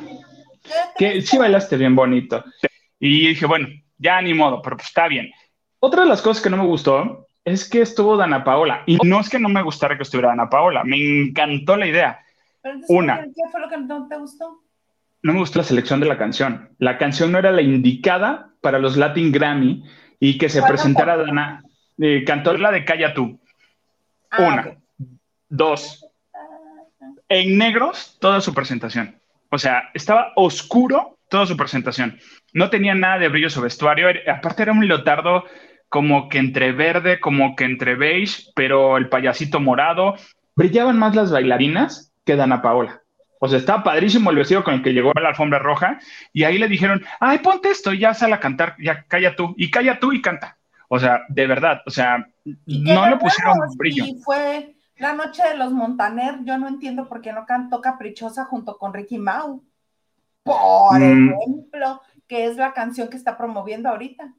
que sí bailaste bien bonito. Y dije, bueno, ya ni modo, pero pues está bien. Otra de las cosas que no me gustó es que estuvo Dana Paola. Y no es que no me gustara que estuviera Dana Paola, me encantó la idea. Una. ¿Qué fue lo que no te gustó? No me gustó la selección de la canción. La canción no era la indicada para los Latin Grammy y que se presentara Dana. Eh, cantó la de Calla tú. Ah, Una. Dos. En negros, toda su presentación. O sea, estaba oscuro toda su presentación. No tenía nada de brillo su vestuario. Aparte era un leotardo como que entre verde, como que entre beige, pero el payasito morado. Brillaban más las bailarinas que Dana Paola. O sea, estaba padrísimo el vestido con el que llegó a la alfombra roja. Y ahí le dijeron, ay, ponte esto, ya sale a cantar, ya calla tú, y calla tú y canta. O sea, de verdad, o sea, no le pusieron brillo. Y fue la noche de los Montaner, yo no entiendo por qué no cantó Caprichosa junto con Ricky Mau. Por mm. ejemplo, que es la canción que está promoviendo ahorita.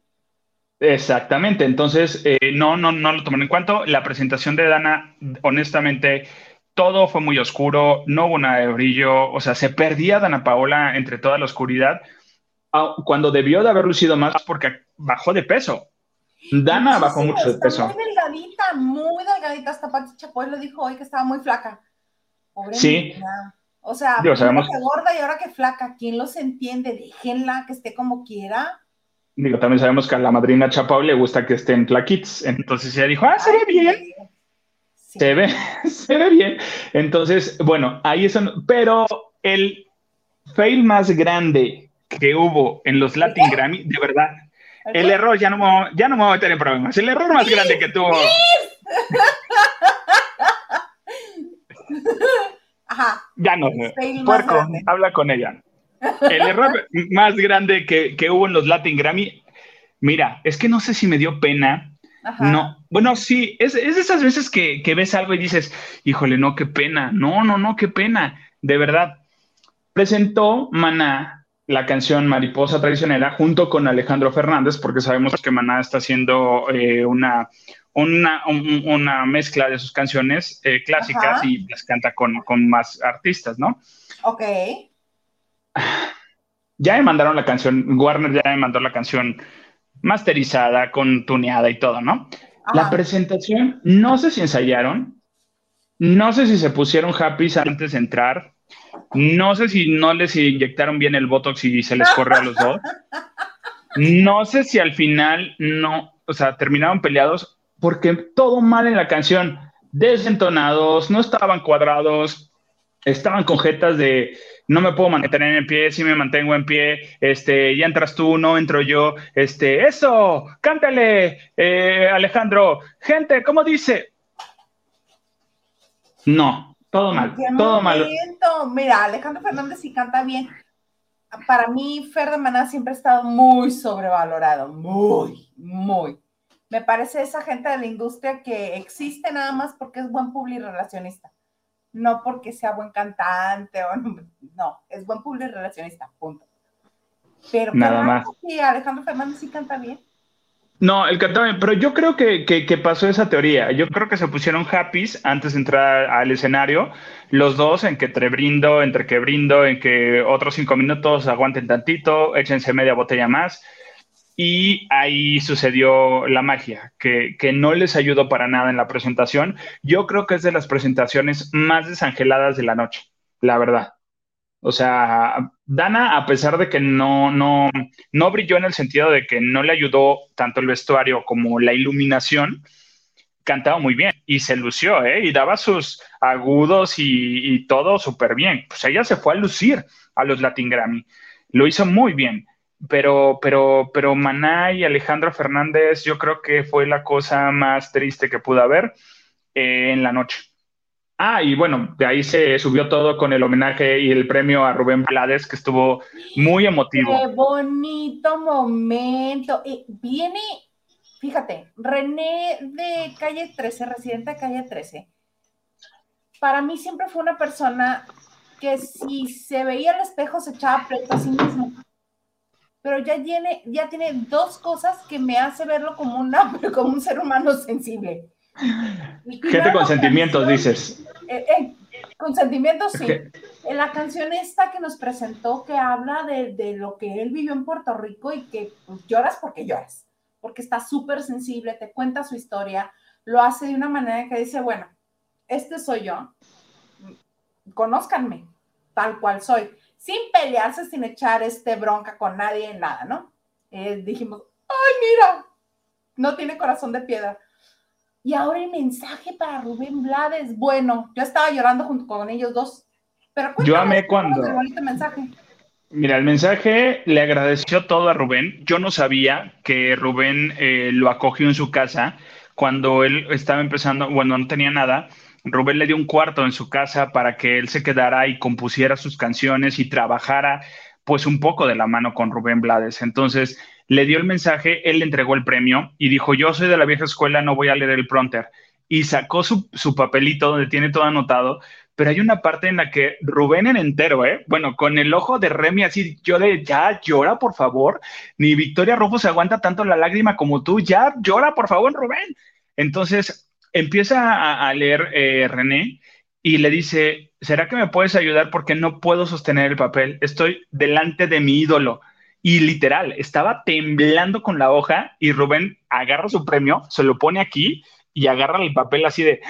Exactamente, entonces eh, no, no, no lo toman en cuenta. La presentación de Dana, honestamente, todo fue muy oscuro, no hubo nada de brillo, o sea, se perdía Dana Paola entre toda la oscuridad, ah, cuando debió de haber lucido más porque bajó de peso. Dana bajó mucho de peso. Muy delgadita, muy delgadita. Hasta Pati Chapoy le dijo hoy que estaba muy flaca. Pobre sí. O sea, Digo, sabemos... que gorda y ahora que flaca. ¿Quién los entiende? Déjenla que esté como quiera. Digo, también sabemos que a la madrina Chapoy le gusta que estén flaquitos. Entonces ella dijo, ah, se ve bien. Se ve, se ve bien. Entonces, bueno, ahí es. Pero el fail más grande que hubo en los Latin Grammy, de verdad, el error, ya no, me, ya no me voy a meter en problemas. El error más grande que tuvo. Ajá. Ya no. Puerco, habla con ella. El error más grande que, que, hubo en los Latin Grammy, mira, es que no sé si me dio pena. No, bueno, sí, es, es de esas veces que, que ves algo y dices, híjole, no, qué pena. No, no, no, qué pena. De verdad. Presentó Maná la canción Mariposa Traicionera junto con Alejandro Fernández, porque sabemos que Maná está haciendo eh, una, una, mezcla de sus canciones eh, clásicas y las canta con, más artistas, ¿no? Ok. Ya me mandaron la canción, Warner ya me mandó la canción masterizada, con tuneada y todo, ¿no? La presentación, no sé si ensayaron, no sé si se pusieron happy antes de entrar, no sé si no les inyectaron bien el Botox y se les corre a los dos. No sé si al final no, o sea, terminaron peleados porque todo mal en la canción, desentonados, no estaban cuadrados, estaban con jetas de no me puedo mantener en pie, si me mantengo en pie, este, ya entras tú, no entro yo, este, eso, cántale, eh, Alejandro, gente, ¿cómo dice? No, todo mal, todo mal. Mira, Alejandro Fernández sí canta bien. Para mí, Fer de Maná siempre ha estado muy sobrevalorado, muy, muy. Me parece esa gente de la industria que existe nada más porque es buen public relacionista no porque sea buen cantante o no, es buen público relacionista, punto. Pero nada más. Sí, Alejandro Fernández sí canta bien. No, él canta bien, pero yo creo que, que, pasó esa teoría. Yo creo que se pusieron happy antes de entrar al escenario, los dos, en que entre brindo, entre que brindo, en que otros cinco minutos aguanten tantito, échense media botella más y ahí sucedió la magia, que, no les ayudó para nada en la presentación. Yo creo que es de las presentaciones más desangeladas de la noche, la verdad. O sea, Dana, a pesar de que no, no, no brilló en el sentido de que no le ayudó tanto el vestuario como la iluminación, cantaba muy bien y se lució, ¿eh? Y daba sus agudos y, y todo súper bien. Pues ella se fue a lucir a los Latin Grammy. Lo hizo muy bien pero, pero, pero Maná y Alejandro Fernández, yo creo que fue la cosa más triste que pudo haber eh, en la noche. Ah, y bueno, de ahí se subió todo con el homenaje y el premio a Rubén Blades, que estuvo muy emotivo. Qué bonito momento. viene, fíjate, René de calle 13, residente de calle 13. Para mí siempre fue una persona que si se veía al espejo se echaba pleito a sí mismo pero ya tiene, ya tiene dos cosas que me hace verlo como, una, como un ser humano sensible. Gente con sentimientos, dices. Eh, eh, con sentimientos, sí. En la canción esta que nos presentó, que habla de, de lo que él vivió en Puerto Rico y que pues, lloras porque lloras, porque está súper sensible, te cuenta su historia, lo hace de una manera que dice, bueno, este soy yo, conózcanme, tal cual soy sin pelearse, sin echar este bronca con nadie, nada, ¿no? Eh, dijimos, ay, mira, no tiene corazón de piedra. Y ahora el mensaje para Rubén Blades, bueno, yo estaba llorando junto con ellos dos, pero yo amé cuando... bonito mensaje. Mira, el mensaje le agradeció todo a Rubén. Yo no sabía que Rubén eh, lo acogió en su casa cuando él estaba empezando, bueno, no tenía nada Rubén le dio un cuarto en su casa para que él se quedara y compusiera sus canciones y trabajara pues un poco de la mano con Rubén Blades. Entonces le dio el mensaje, él le entregó el premio y dijo, yo soy de la vieja escuela, no voy a leer el pronter. Y sacó su, papelito donde tiene todo anotado, pero hay una parte en la que Rubén en entero, ¿eh? Bueno, con el ojo de Remy así, yo de, ya llora, por favor. Ni Victoria Rufo se aguanta tanto la lágrima como tú, ya llora, por favor, Rubén. Entonces, empieza a, leer eh, René y le dice, ¿será que me puedes ayudar porque no puedo sostener el papel? Estoy delante de mi ídolo. Y literal, estaba temblando con la hoja y Rubén agarra su premio, se lo pone aquí y agarra el papel así de,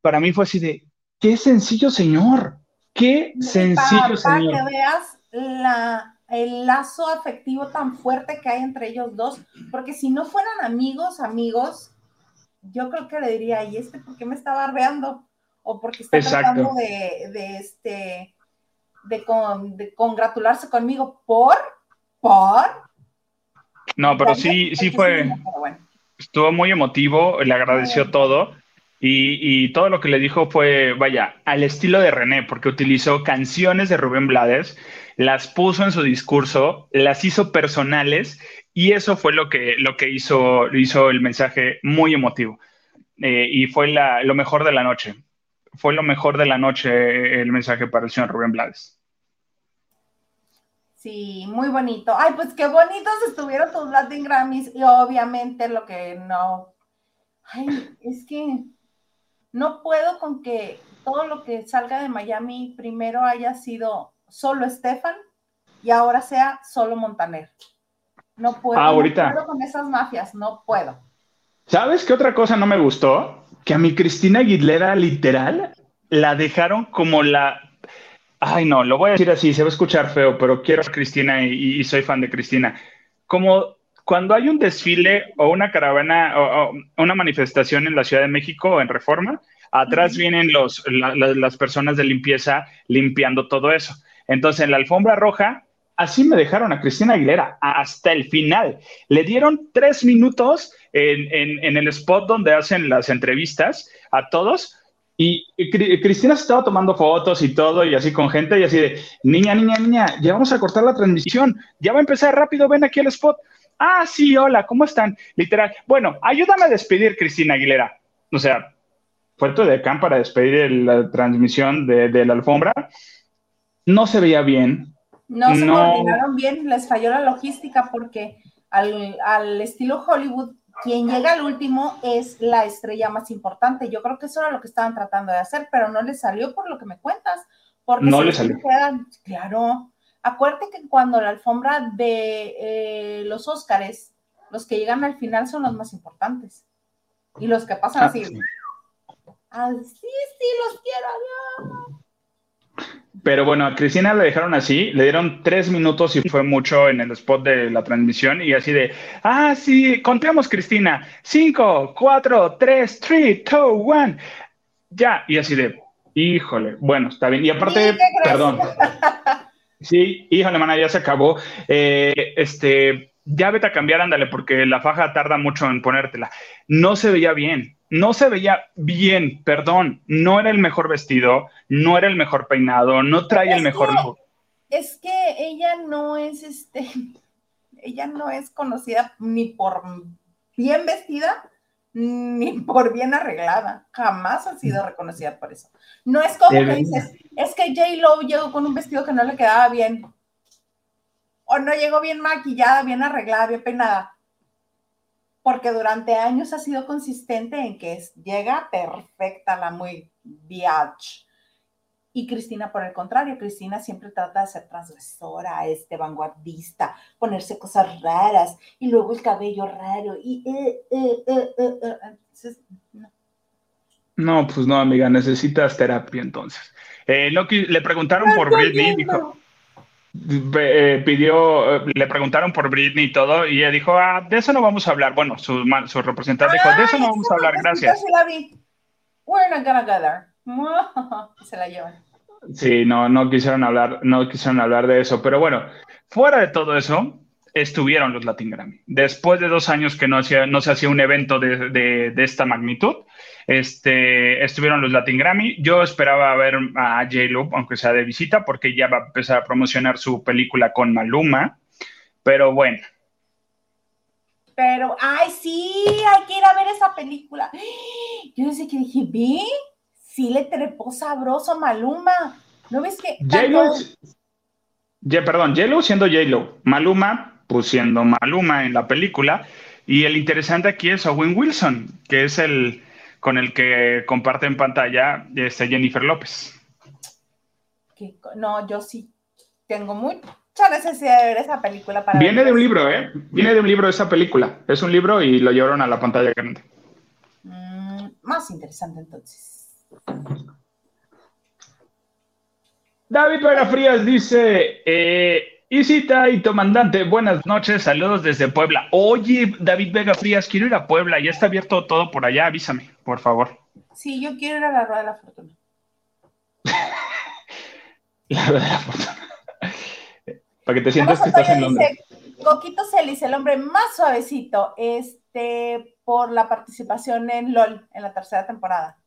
para mí fue así de, qué sencillo señor, qué sencillo señor. Para que veas la, el lazo afectivo tan fuerte que hay entre ellos dos, porque si no fueran amigos, amigos, yo creo que le diría, ¿y este por qué me está barbeando? O porque está tratando de, este, de, congratularse conmigo por, por. No, pero sí, sí fue, estuvo muy emotivo, le agradeció todo. Y, y, todo lo que le dijo fue, vaya, al estilo de René, porque utilizó canciones de Rubén Blades, las puso en su discurso, las hizo personales y eso fue lo que, lo que hizo, hizo el mensaje muy emotivo. Eh, y fue la, lo mejor de la noche. Fue lo mejor de la noche eh, el mensaje para el señor Rubén Blades. Sí, muy bonito. Ay, pues qué bonitos estuvieron tus Latin Grammys y obviamente lo que no. Ay, es que no puedo con que todo lo que salga de Miami primero haya sido solo Estefan y ahora sea solo Montaner. No puedo, ah, ahorita. no puedo con esas mafias, no puedo. ¿Sabes qué otra cosa no me gustó? Que a mi Cristina Aguilera literal la dejaron como la... Ay, no, lo voy a decir así, se va a escuchar feo, pero quiero a Cristina y, soy fan de Cristina. Como cuando hay un desfile o una caravana o, una manifestación en la Ciudad de México o en Reforma, atrás vienen los, las personas de limpieza limpiando todo eso. Entonces, en la alfombra roja, así me dejaron a Cristina Aguilera hasta el final. Le dieron tres minutos en, el spot donde hacen las entrevistas a todos y, Cristina se estaba tomando fotos y todo, y así con gente, y así de, niña, niña, niña, ya vamos a cortar la transmisión, ya va a empezar rápido, ven aquí el spot. Ah, sí, hola, ¿cómo están? Literal. Bueno, ayúdame a despedir, Cristina Aguilera. O sea, fue de Can para despedir la transmisión de, la alfombra. No se veía bien. No se coordinaron bien, les falló la logística porque al, al estilo Hollywood quien llega al último es la estrella más importante. Yo creo que eso era lo que estaban tratando de hacer, pero no les salió por lo que me cuentas. Porque no les salió. claro. Acuérdate que cuando la alfombra de eh, los Óscares, los que llegan al final son los más importantes. Y los que pasan así. Ah, sí, sí, los quiero. Pero bueno, a Cristina le dejaron así, le dieron tres minutos y fue mucho en el spot de la transmisión y así de, ah, sí, contemos Cristina, cinco, cuatro, tres, three, two, one, ya, y así de, híjole, bueno, está bien, y aparte, perdón, sí, híjole, mana, ya se acabó, eh, este, ya vete a cambiar, ándale, porque la faja tarda mucho en ponértela, no se veía bien, no se veía bien, perdón, no era el mejor vestido, no era el mejor peinado, no trae el mejor look. Es que ella no es este, ella no es conocida ni por bien vestida ni por bien arreglada. Jamás ha sido reconocida por eso. No es como que dices, es que J. Lo llegó con un vestido que no le quedaba bien. O no llegó bien maquillada, bien arreglada, bien peinada porque durante años ha sido consistente en que llega perfecta la muy biatch. Y Cristina, por el contrario, Cristina siempre trata de ser transgresora, este, vanguardista, ponerse cosas raras y luego el cabello raro y... Eh, eh, eh, no. no. pues no, amiga, necesitas terapia entonces. le preguntaron por Britney, dijo, eh, pidió, eh, le preguntaron por Britney y todo, y ella dijo, ah, de eso no vamos a hablar. Bueno, su, su representante dijo, de eso no vamos a hablar, gracias. Se la llevan. Sí, no, no quisieron hablar, no quisieron hablar de eso, pero bueno, fuera de todo eso, estuvieron los Latin Grammy. Después de dos años que no, hacía, no se hacía un evento de, de, de esta magnitud, este, estuvieron los Latin Grammy. Yo esperaba ver a J-Lo, aunque sea de visita, porque ya va a empezar a promocionar su película con Maluma. Pero bueno. Pero, ay, sí, hay que ir a ver esa película. Yo no sé qué dije, ¿vi? Sí le trepó sabroso Maluma. ¿No ves que? J-Lo, perdón, J-Lo siendo J-Lo. Maluma, pues siendo Maluma en la película. Y el interesante aquí es Owen Wilson, que es el, con el que comparte en pantalla este Jennifer López. No, yo sí tengo mucha necesidad de ver esa película para Viene de un libro, ¿eh? Viene de un libro esa película. Es un libro y lo llevaron a la pantalla grande. Mm, más interesante entonces. David Vega Frías dice, eh, Isita y Tomandante, buenas noches, saludos desde Puebla. Oye, David Vega Frías, quiero ir a Puebla, ya está abierto todo por allá, avísame, por favor. Sí, yo quiero ir a la Rueda de la Fortuna. la Rueda de la Fortuna. Para que te sientas que estás en Londres. Coquito Celis, el hombre más suavecito, este, por la participación en LOL en la tercera temporada.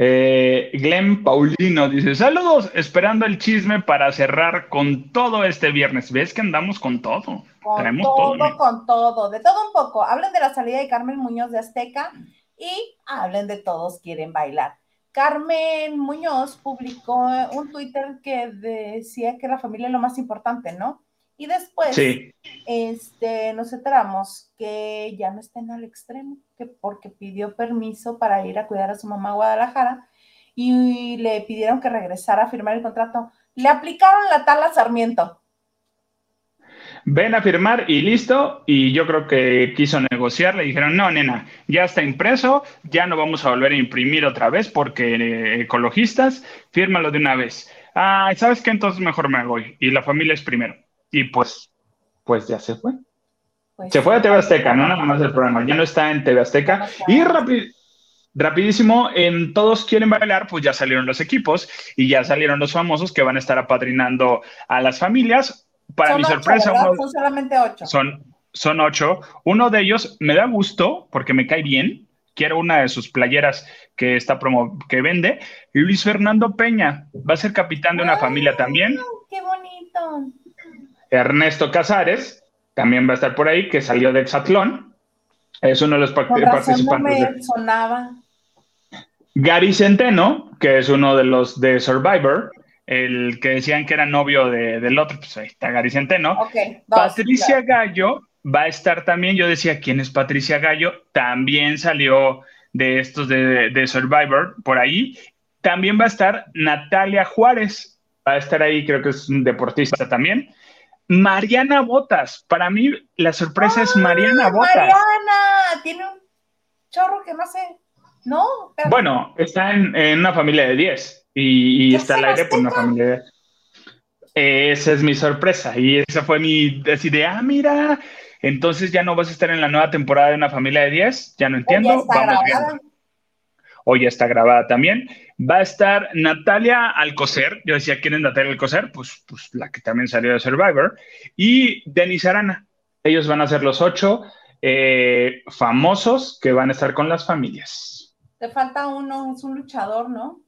Eh, Glenn Paulino dice: Saludos, esperando el chisme para cerrar con todo este viernes. ¿Ves que andamos con todo? Con todo, con todo, de todo un poco. Hablen de la salida de Carmen Muñoz de Azteca y hablen de todos quieren bailar. Carmen Muñoz publicó un Twitter que decía que la familia es lo más importante, ¿no? Y después este, nos enteramos que ya no está en el extremo, que porque pidió permiso para ir a cuidar a su mamá a Guadalajara y le pidieron que regresara a firmar el contrato. Le aplicaron la tala Sarmiento. ven a firmar y listo. Y yo creo que quiso negociar, le dijeron, no, nena, ya está impreso, ya no vamos a volver a imprimir otra vez porque eh, ecologistas, fírmalo de una vez. Ah, ¿sabes qué? Entonces mejor me voy. Y la familia es primero. Y pues, pues ya se fue. Pues se fue a TV Azteca, no nada más el programa, ya no está en TV Azteca. Y rapidísimo, en Todos Quieren Bailar, pues ya salieron los equipos y ya salieron los famosos que van a estar apadrinando a las familias. Para mi sorpresa, son solamente ocho. Son, son ocho. Uno de ellos me da gusto porque me cae bien. Quiero una de sus playeras que está promo que vende. Luis Fernando Peña va a ser capitán de una familia también. ¡Qué bonito! Ernesto Casares también va a estar por ahí, que salió de Exatlón. Es uno de los participantes. No me sonaba. Gary Centeno, que es uno de los de Survivor, el que decían que era novio del otro, pues ahí está Gary Centeno. Patricia Gallo va a estar también, yo decía, ¿quién es Patricia Gallo? También salió de estos de, de Survivor por ahí. También va a estar Natalia Juárez, va a estar ahí, creo que es un deportista también. Mariana Botas. Para mí la sorpresa es Mariana ah, Botas. Mariana, tiene un chorro que no sé. No. Bueno, está en, una familia de 10 y, está al aire por una familia de 10. Esa es mi sorpresa y esa fue mi idea. Ah, mira, entonces ya no vas a estar en la nueva temporada de una familia de 10. Ya no entiendo. Vamos viendo hoy ya está grabada también. Va a estar Natalia Alcocer, yo decía, ¿quién es Natalia Alcocer? Pues, pues la que también salió de Survivor, y Denis Arana. Ellos van a ser los ocho eh, famosos que van a estar con las familias. Te falta uno, es un luchador, ¿no?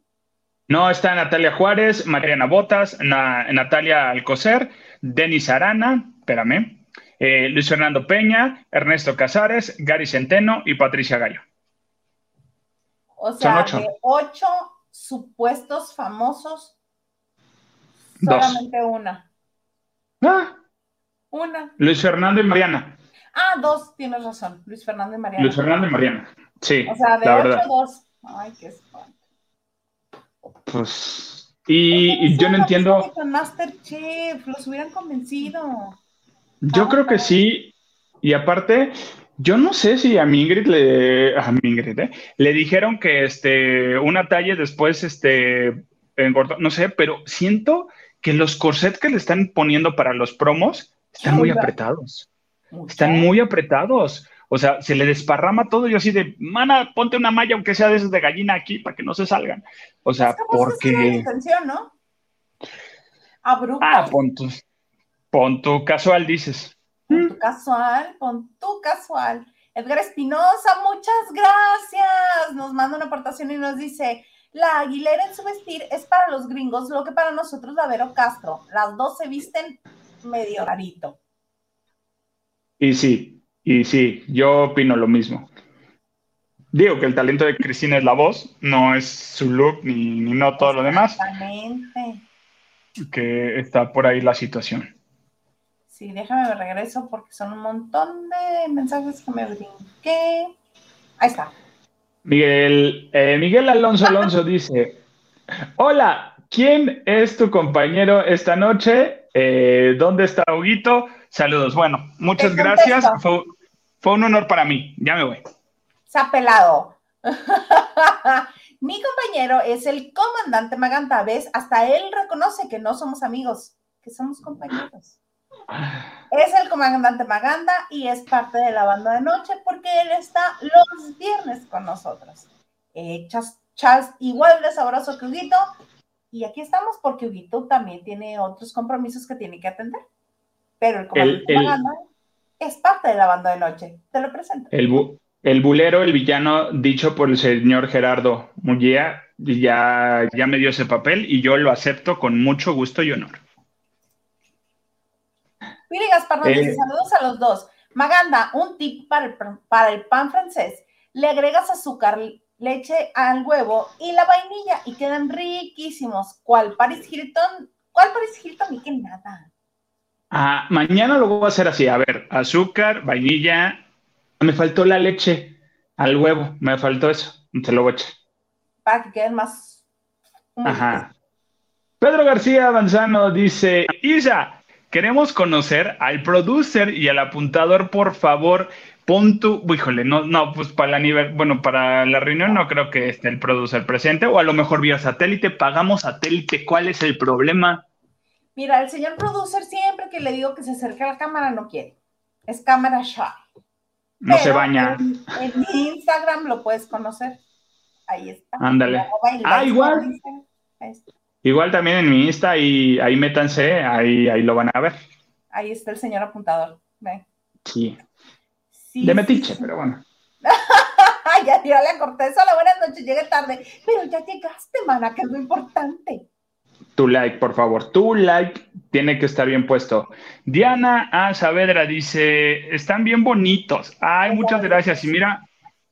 No, está Natalia Juárez, Mariana Botas, Natalia Alcocer, Denis Arana, espérame, eh, Luis Fernando Peña, Ernesto Casares, Gary Centeno y Patricia Gallo. O sea, de ocho supuestos famosos, solamente una. Ah. Una. Luis Fernando y Mariana. Ah, dos, tienes razón. Luis Fernando y Mariana. Luis Fernando y Mariana. Sí. O sea, de ocho, dos. Ay, qué espanto. Pues. Y, yo no entiendo. Masterchef, los hubieran convencido. Yo creo que sí. Y aparte, yo no sé si a Mingrid le, a Mingrid, ¿eh? le dijeron que este, una talla después este, engordó, no sé, pero siento que los corsets que le están poniendo para los promos están muy apretados. Están muy apretados. O sea, se le desparrama todo y así de, mana, ponte una malla aunque sea de esas de gallina aquí para que no se salgan. O sea, porque... intención, ¿no? Ah, pon tu, pon tu casual, dices. Pon tu casual, pon tu casual. Edgar Espinosa, muchas gracias. Nos manda una aportación y nos dice, la aguilera en su vestir es para los gringos, lo que para nosotros la Vero Castro. Las dos se visten medio rarito. Y sí, y sí, yo opino lo mismo. Digo que el talento de Cristina es la voz, no es su look ni, ni no todo lo demás. Exactamente. Que está por ahí la situación. Sí, déjame regreso porque son un montón de mensajes que me brinqué. Ahí está. Miguel, eh, Miguel Alonso Alonso dice: Hola, ¿quién es tu compañero esta noche? Eh, ¿Dónde está Huguito? Saludos. Bueno, muchas gracias. Fue, un honor para mí. Ya me voy. Se ha pelado. Mi compañero es el comandante Maganta. ¿Ves? Hasta él reconoce que no somos amigos, que somos compañeros. Es el comandante Maganda y es parte de la banda de noche porque él está los viernes con nosotros. Eh, Charles, igual de sabroso que Huguito. Y aquí estamos porque Huguito también tiene otros compromisos que tiene que atender. Pero el comandante Maganda es parte de la banda de noche. Te lo presento. El, el bulero, el villano dicho por el señor Gerardo Mullía, ya, ya me dio ese papel y yo lo acepto con mucho gusto y honor. Pili Gaspar eh, saludos a los dos. Maganda, un tip para el, para el pan francés. Le agregas azúcar, leche al huevo y la vainilla y quedan riquísimos. ¿Cuál Paris Hilton? ¿Cuál Paris Hilton? Ni que nada. Ah, mañana lo voy a hacer así. A ver, azúcar, vainilla. Me faltó la leche al huevo. Me faltó eso. Te lo voy a echar. Para que queden más. Ajá. Pedro García Manzano dice: Isa, queremos conocer al producer y al apuntador, por favor. Pon tu, híjole, no, no, pues para la nivel, bueno, para la reunión no creo que esté el producer presente, o a lo mejor vía satélite, pagamos satélite, ¿cuál es el problema? Mira, el señor producer siempre que le digo que se acerque a la cámara no quiere. Es cámara shy. No se baña. En, mi Instagram lo puedes conocer. Ahí está. Ándale. Ah, igual. Igual también en mi Insta y ahí métanse, ahí, ahí lo van a ver. Ahí está el señor apuntador. Ve. Sí. de metiche, pero bueno. ya, ya le corté eso. La buenas noches, llegué tarde. Pero ya llegaste, mana, que es lo importante. Tu like, por favor. Tu like tiene que estar bien puesto. Diana A. Saavedra dice: Están bien bonitos. Ay, muchas gracias. Y mira,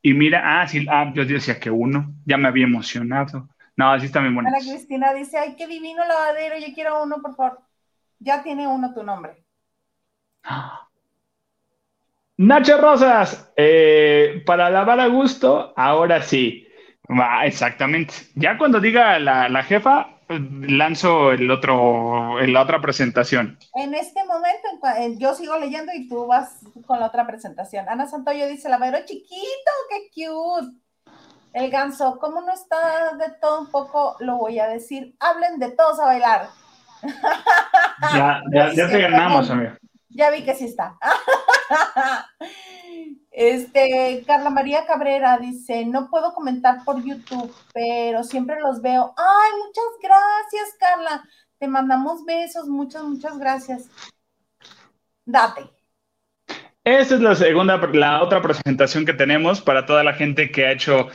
y mira, ah, sí, ah, yo decía que uno. Ya me había emocionado. No, así está bien bonito. Ana Cristina dice: Ay, qué divino lavadero. Yo quiero uno, por favor. Ya tiene uno tu nombre. Nacho Rosas, eh, para lavar a gusto, ahora sí. Ah, exactamente. Ya cuando diga la, la jefa, lanzo el otro, en la otra presentación. En este momento, yo sigo leyendo y tú vas con la otra presentación. Ana Santoyo dice, la lavadero chiquito, qué cute. El ganso, ¿cómo no está de todo un poco? Lo voy a decir. Hablen de todos a bailar. Ya, ya, ya te ganamos, amigo. Ya vi que sí está. Este, Carla María Cabrera dice, no puedo comentar por YouTube, pero siempre los veo. Ay, muchas gracias, Carla. Te mandamos besos, muchas, muchas gracias. Date. Esta es la segunda, la otra presentación que tenemos para toda la gente que ha hecho,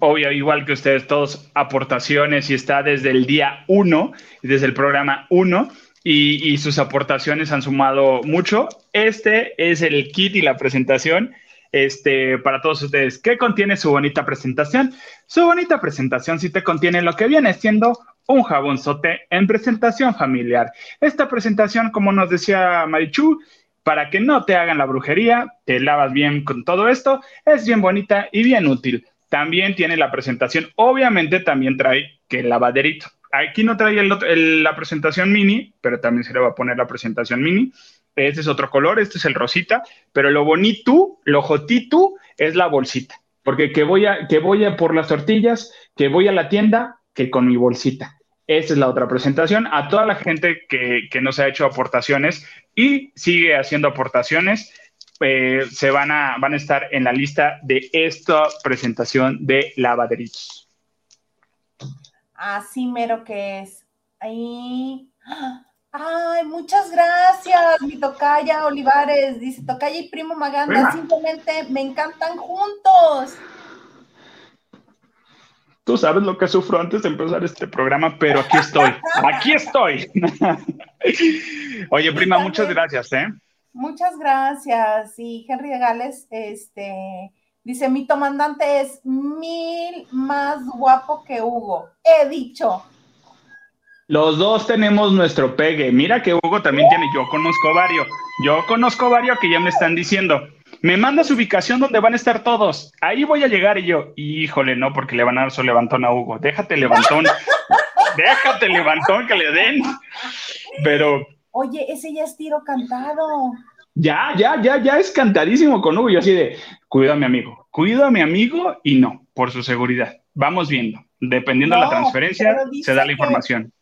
obvio, igual que ustedes todos, aportaciones y está desde el día uno, desde el programa uno, y, y sus aportaciones han sumado mucho. Este es el kit y la presentación este, para todos ustedes. ¿Qué contiene su bonita presentación? Su bonita presentación sí te contiene lo que viene siendo un jabonzote en presentación familiar. Esta presentación, como nos decía Marichu, para que no te hagan la brujería, te lavas bien con todo esto, es bien bonita y bien útil. También tiene la presentación, obviamente también trae que el lavaderito. Aquí no trae la presentación mini, pero también se le va a poner la presentación mini. Este es otro color, este es el rosita, pero lo bonito, lo jotito es la bolsita, porque que voy a, que voy a por las tortillas, que voy a la tienda, que con mi bolsita. Esta es la otra presentación. A toda la gente que, que nos ha hecho aportaciones y sigue haciendo aportaciones, eh, se van a, van a estar en la lista de esta presentación de lavaderitos. Así mero que es. Ahí. Ay, muchas gracias, mi tocaya Olivares. Dice tocaya y primo Maganda, simplemente me encantan juntos. Tú sabes lo que sufro antes de empezar este programa, pero aquí estoy, aquí estoy. Oye, prima, muchas gracias, ¿eh? Muchas gracias. Y Henry de Gales, este, dice, mi comandante es mil más guapo que Hugo. He dicho. Los dos tenemos nuestro pegue. Mira que Hugo también tiene. Yo conozco varios. Yo conozco varios que ya me están diciendo. Me manda su ubicación donde van a estar todos. Ahí voy a llegar y yo, híjole, no, porque le van a dar su levantón a Hugo. Déjate levantón. Déjate levantón que le den. Pero. Oye, ese ya es tiro cantado. Ya, ya, ya, ya es cantadísimo con Hugo. Yo así de, cuida a mi amigo, cuida a mi amigo y no, por su seguridad. Vamos viendo. Dependiendo de la transferencia, se da la información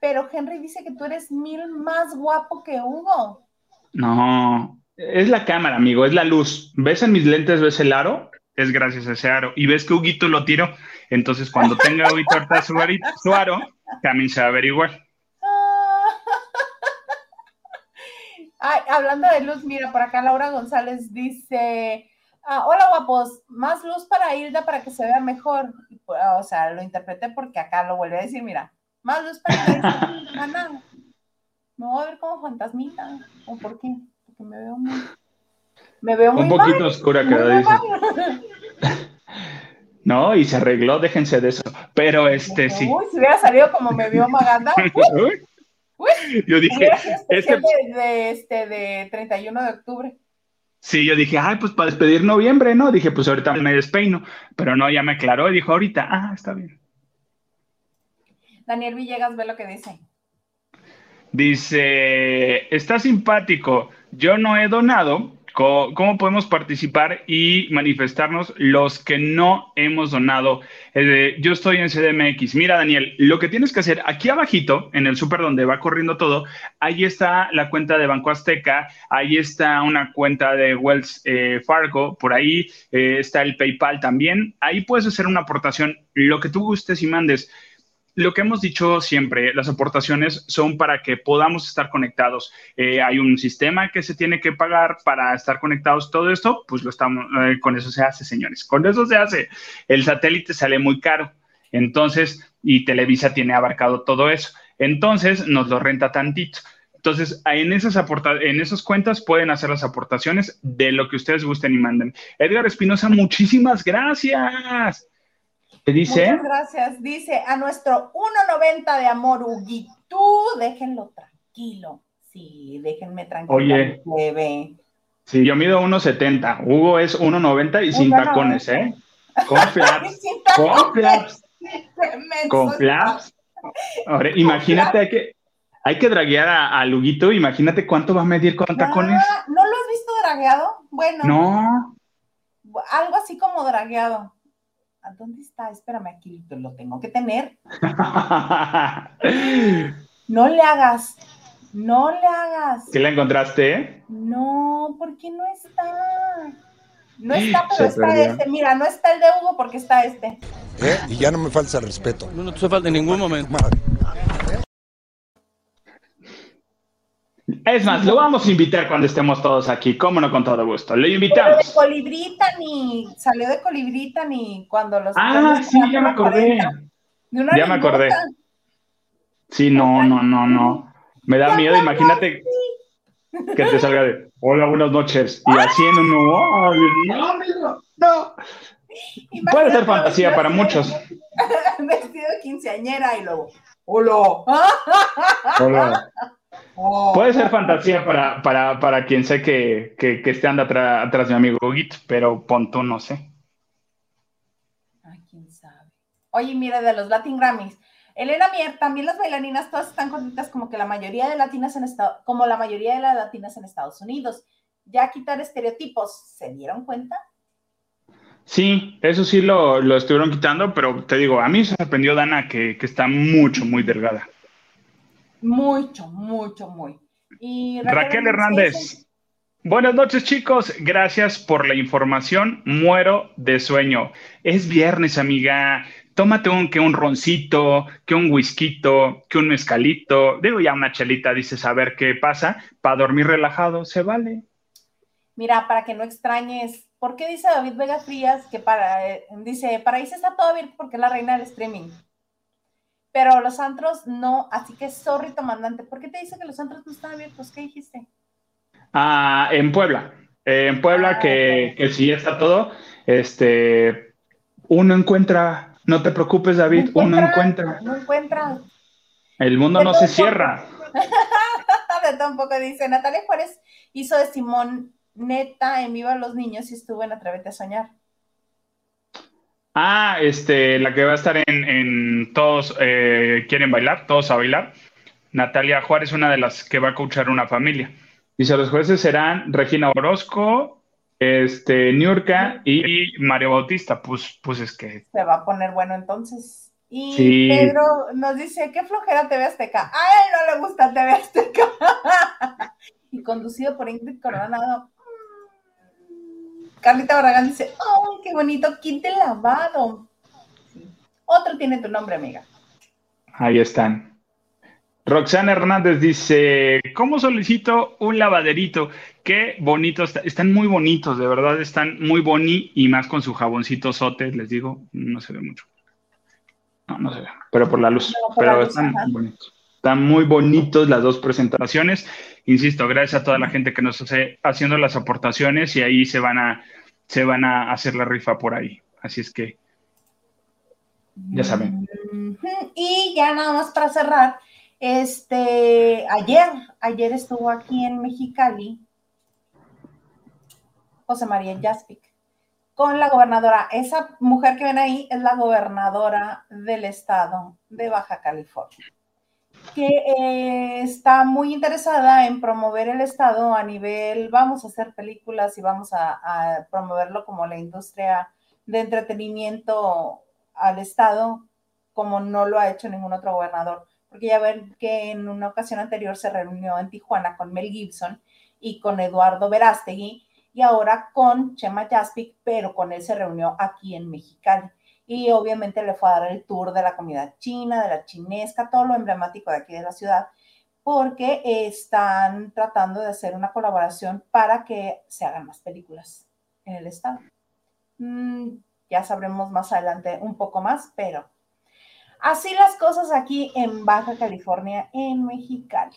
pero Henry dice que tú eres mil más guapo que Hugo. No, es la cámara, amigo, es la luz. ¿Ves en mis lentes, ves el aro? Es gracias a ese aro. Y ves que Huguito lo tiro. Entonces, cuando tenga Huguito ahorita su, su aro, también se va a ver igual. Ay, hablando de luz, mira, por acá Laura González dice, ah, hola guapos, más luz para Hilda para que se vea mejor. O sea, lo interpreté porque acá lo vuelve a decir, mira, más luz para nada. Me voy a ver como fantasmita. ¿O por qué? Porque me veo muy. Me veo muy Un poquito oscura dice. No, y se arregló, déjense de eso. Pero este sí. Uy, si hubiera salido como me vio Maganda. Uy, yo dije, este de, este de 31 de octubre. Sí, yo dije, ay, pues para despedir noviembre, ¿no? Dije, pues ahorita me despeino. Pero no, ya me aclaró y dijo, ahorita, ah, está bien. Daniel Villegas ve lo que dice. Dice, está simpático, yo no he donado, ¿Cómo podemos participar y manifestarnos los que no hemos donado? Yo estoy en CDMX. Mira, Daniel, lo que tienes que hacer aquí abajito, en el súper donde va corriendo todo, ahí está la cuenta de Banco Azteca, ahí está una cuenta de Wells eh, Fargo, por ahí eh, está el PayPal también. Ahí puedes hacer una aportación, lo que tú gustes y mandes lo que hemos dicho siempre, las aportaciones son para que podamos estar conectados. Eh, hay un sistema que se tiene que pagar para estar conectados. Todo esto, pues lo estamos, eh, con eso se hace, señores. Con eso se hace. El satélite sale muy caro. Entonces, y Televisa tiene abarcado todo eso. Entonces, nos lo renta tantito. Entonces, en esas, en esas cuentas pueden hacer las aportaciones de lo que ustedes gusten y manden. Edgar Espinosa, muchísimas gracias dice? Muchas gracias. Dice a nuestro 1.90 de amor, Tú déjenlo tranquilo. Sí, déjenme tranquilo. Oye. Bebé. Sí, yo mido 1.70. Hugo es 1.90 y sin tacones, ¿eh? Con flaps. con flaps. con flaps. Ahora, imagínate, hay que, hay que draguear a, Luguito. Imagínate cuánto va a medir con tacones. ¿No lo has visto dragueado? Bueno. No. Algo así como dragueado. ¿Dónde está? Espérame, aquí lo tengo que tener. no le hagas, no le hagas. ¿Sí la encontraste? No, ¿por qué no está? No está, pero está este. Mira, no está el de Hugo porque está este. ¿Eh? Y ya no me falta respeto. No, no te falta en ningún momento. Es más, lo vamos a invitar cuando estemos todos aquí, cómo no, con todo gusto. Lo invitamos. de Colibrita ni, salió de Colibrita ni cuando los. Ah, sí, ya me acordé. Ya me acordé. Sí, no, no, no, no. Me da miedo, imagínate que te salga de hola, buenas noches. Y así en un nuevo. no, no. Puede ser fantasía para muchos. Vestido de quinceañera y luego, hola. Hola. Oh. Puede ser fantasía para, para, para quien sé que, que, que esté anda atrás de mi amigo Git, pero punto no sé. Ay, quién sabe. Oye, mira, de los Latin Grammys. Elena Mier, también las bailarinas todas están contentas como que la mayoría de latinas en Estados, como la mayoría de las latinas en Estados Unidos. Ya quitar estereotipos, ¿se dieron cuenta? Sí, eso sí lo, lo estuvieron quitando, pero te digo, a mí se sorprendió Dana que, que está mucho, muy delgada. Mucho, mucho, muy. Y Raquel, Hernández. Buenas noches, chicos. Gracias por la información. Muero de sueño. Es viernes, amiga. Tómate un que un roncito, que un whisky, que un mezcalito. Digo ya una chelita, dices a ver qué pasa. Para dormir relajado, se vale. Mira, para que no extrañes, ¿por qué dice David Vega Frías que para, eh, dice, para se está todo abierto porque es la reina del streaming? Pero los antros no, así que sorry, comandante, ¿por qué te dice que los antros no están abiertos? ¿Qué dijiste? Ah, en Puebla, en Puebla ah, que, que sí está todo, este, uno encuentra, no te preocupes David, uno encuentra. No encuentra. El mundo no se cierra. de tampoco dice, Natalia Juárez hizo de Simón neta en Viva los Niños y estuvo en Atrévete a Soñar. Ah, este, la que va a estar en, Todos eh, Quieren Bailar, Todos a Bailar. Natalia Juárez, una de las que va a coachar una familia. Dice, los jueces serán Regina Orozco, este, Niurka y Mario Bautista. Pues, pues es que... Se va a poner bueno entonces. Y Pedro nos dice, qué flojera TV Azteca. A él no le gusta TV Azteca. y conducido por Ingrid Coronado. Carlita Barragán dice, ¡ay, qué bonito kit de lavado! Otro tiene tu nombre, amiga. Ahí están. Roxana Hernández dice, ¿cómo solicito un lavaderito? Qué bonitos, están muy bonitos, de verdad están muy boni y más con su jaboncito sote, les digo, no se ve mucho. No, no se ve, pero por la luz, pero están muy bonitos. Están muy bonitos las dos presentaciones. Insisto, gracias a toda la gente que nos hace haciendo las aportaciones y ahí se van a, se van a hacer la rifa por ahí. Así es que ya saben. Y ya nada más para cerrar, este, ayer, ayer estuvo aquí en Mexicali José María Jaspic con la gobernadora. Esa mujer que ven ahí es la gobernadora del estado de Baja California. Que eh, está muy interesada en promover el Estado a nivel, vamos a hacer películas y vamos a, promoverlo como la industria de entretenimiento al Estado, como no lo ha hecho ningún otro gobernador. Porque ya ven que en una ocasión anterior se reunió en Tijuana con Mel Gibson y con Eduardo Verástegui y ahora con Chema Jaspic, pero con él se reunió aquí en Mexicali y obviamente le fue a dar el tour de la comunidad china, de la chinesca, todo lo emblemático de aquí de la ciudad, porque están tratando de hacer una colaboración para que se hagan más películas en el estado. Mm, ya sabremos más adelante un poco más, pero así las cosas aquí en Baja California, en Mexicali.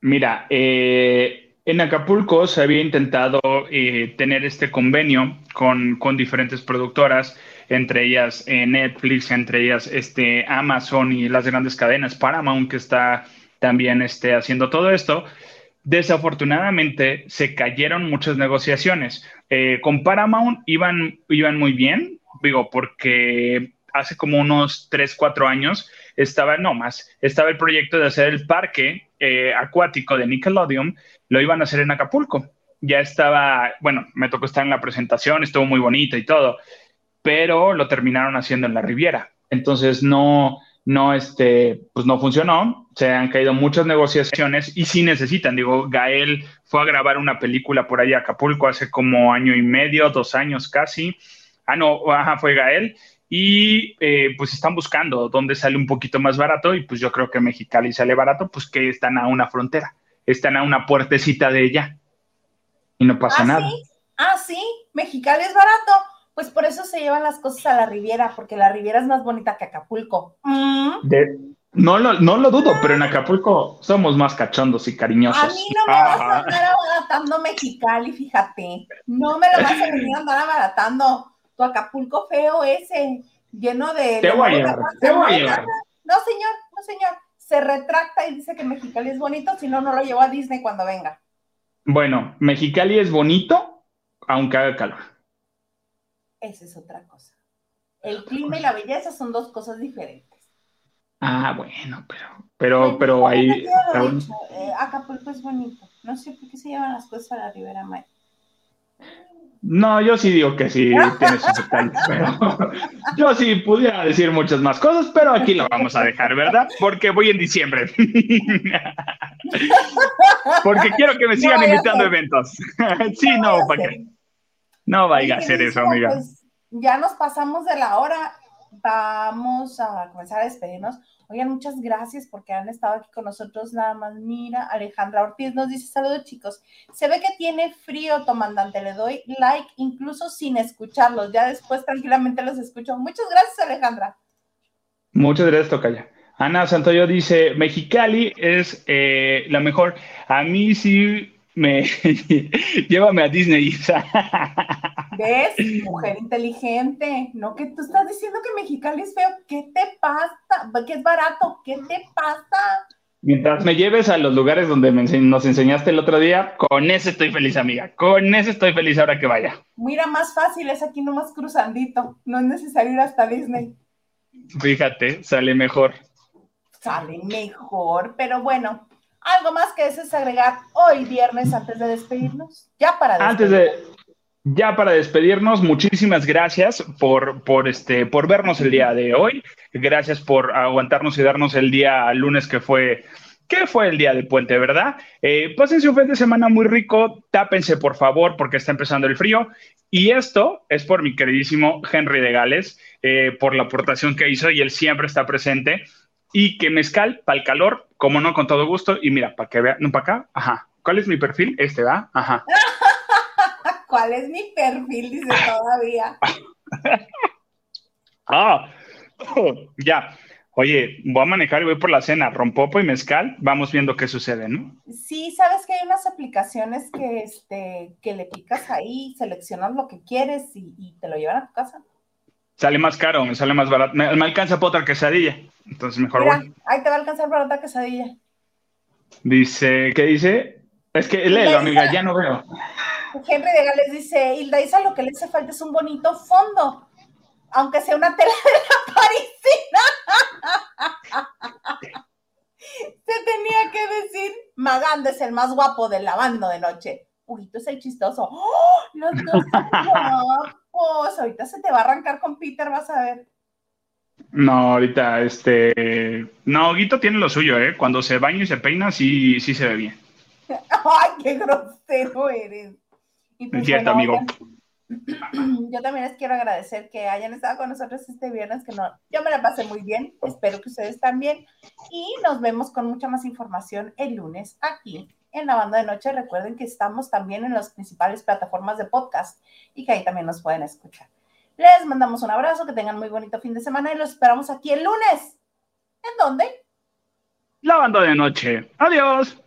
Mira, eh, en Acapulco se había intentado eh, tener este convenio con, con diferentes productoras entre ellas eh, Netflix, entre ellas este, Amazon y las grandes cadenas, Paramount que está también este, haciendo todo esto. Desafortunadamente se cayeron muchas negociaciones. Eh, con Paramount iban, iban muy bien, digo, porque hace como unos 3, 4 años estaba, no más, estaba el proyecto de hacer el parque eh, acuático de Nickelodeon, lo iban a hacer en Acapulco. Ya estaba, bueno, me tocó estar en la presentación, estuvo muy bonito y todo pero lo terminaron haciendo en la Riviera. Entonces no, no, este, pues no funcionó, se han caído muchas negociaciones y sí necesitan, digo, Gael fue a grabar una película por ahí a Acapulco hace como año y medio, dos años casi. Ah, no, ajá, fue Gael. Y eh, pues están buscando dónde sale un poquito más barato y pues yo creo que Mexicali sale barato, pues que están a una frontera, están a una puertecita de ella y no pasa ¿Ah, nada. ¿sí? Ah, sí, Mexicali es barato. Pues por eso se llevan las cosas a la Riviera, porque la Riviera es más bonita que Acapulco. Mm. no, lo, no lo dudo, pero en Acapulco somos más cachondos y cariñosos. A mí no me vas a andar abaratando Mexicali, fíjate. No me lo vas a venir a andar abaratando. Tu Acapulco feo ese, lleno de... Te voy a llevar, te voy a llevar. No, señor, no, señor. Se retracta y dice que Mexicali es bonito, si no, no lo llevo a Disney cuando venga. Bueno, Mexicali es bonito, aunque haga calor esa es otra cosa. El clima y la belleza son dos cosas diferentes. Ah, bueno, pero, pero, pero ahí. Eh, Acapulco es bonito. No sé por qué se llevan las cosas a la Ribera Maya. No, yo sí digo que sí tiene sus detalles, pero yo sí pudiera decir muchas más cosas, pero aquí lo vamos a dejar, ¿verdad? Porque voy en diciembre. Porque quiero que me sigan invitando a eventos. sí, no, ¿para qué? No vaya a hacer eso, amiga. Pues, ya nos pasamos de la hora. Vamos a comenzar a despedirnos. Oigan, muchas gracias porque han estado aquí con nosotros. Nada más, mira, Alejandra Ortiz nos dice: Saludos, chicos. Se ve que tiene frío, comandante. Le doy like incluso sin escucharlos. Ya después tranquilamente los escucho. Muchas gracias, Alejandra. Muchas gracias, Tocaya. Ana Santoyo dice: Mexicali es eh, la mejor. A mí sí me llévame a Disney. ¿Ves? Mujer inteligente. No que tú estás diciendo que Mexicali es feo. ¿Qué te pasa? Que es barato. ¿Qué te pasa? Mientras me lleves a los lugares donde nos enseñaste el otro día, con ese estoy feliz, amiga. Con ese estoy feliz ahora que vaya. Mira, más fácil, es aquí nomás cruzandito. No es necesario ir hasta Disney. Fíjate, sale mejor. Sale mejor, pero bueno, ¿Algo más que desees agregar hoy viernes antes de despedirnos? Ya para despedirnos. Antes de ya para despedirnos, muchísimas gracias por, por, este, por vernos el día de hoy. Gracias por aguantarnos y darnos el día lunes que fue, que fue el día de puente, ¿verdad? Eh, pásense un fin de semana muy rico, tápense por favor porque está empezando el frío. Y esto es por mi queridísimo Henry de Gales, eh, por la aportación que hizo y él siempre está presente. Y que mezcal para el calor, como no, con todo gusto. Y mira, para que vean, no, para acá, ajá. ¿Cuál es mi perfil? Este, ¿va? Ajá. ¿Cuál es mi perfil? Dice todavía. ah, ya. Oye, voy a manejar y voy por la cena, rompopo y mezcal, vamos viendo qué sucede, ¿no? Sí, sabes que hay unas aplicaciones que, este, que le picas ahí, seleccionas lo que quieres y te lo llevan a tu casa sale más caro, me sale más barato. Me, alcanza para otra quesadilla. Entonces mejor Mira, Ahí te va a alcanzar para otra quesadilla. Dice, ¿qué dice? Es que léelo, amiga, ya no veo. Henry de Gales dice, Hilda Isa lo que le hace falta es un bonito fondo, aunque sea una tela de la parisina. Se tenía que decir, Maganda es el más guapo del lavando de noche. Huguito es el chistoso. ¡Oh! Los dos son guapos. Ahorita se te va a arrancar con Peter, vas a ver. No, ahorita, este. No, Guito tiene lo suyo, ¿eh? Cuando se baña y se peina, sí, sí se ve bien. Ay, qué grosero eres. Y pues, es cierto, bueno, amigo. Yo también les quiero agradecer que hayan estado con nosotros este viernes, que no, yo me la pasé muy bien, espero que ustedes también, y nos vemos con mucha más información el lunes aquí en la banda de noche. Recuerden que estamos también en las principales plataformas de podcast y que ahí también nos pueden escuchar. Les mandamos un abrazo, que tengan muy bonito fin de semana y los esperamos aquí el lunes. ¿En dónde? Lavando de noche. Adiós.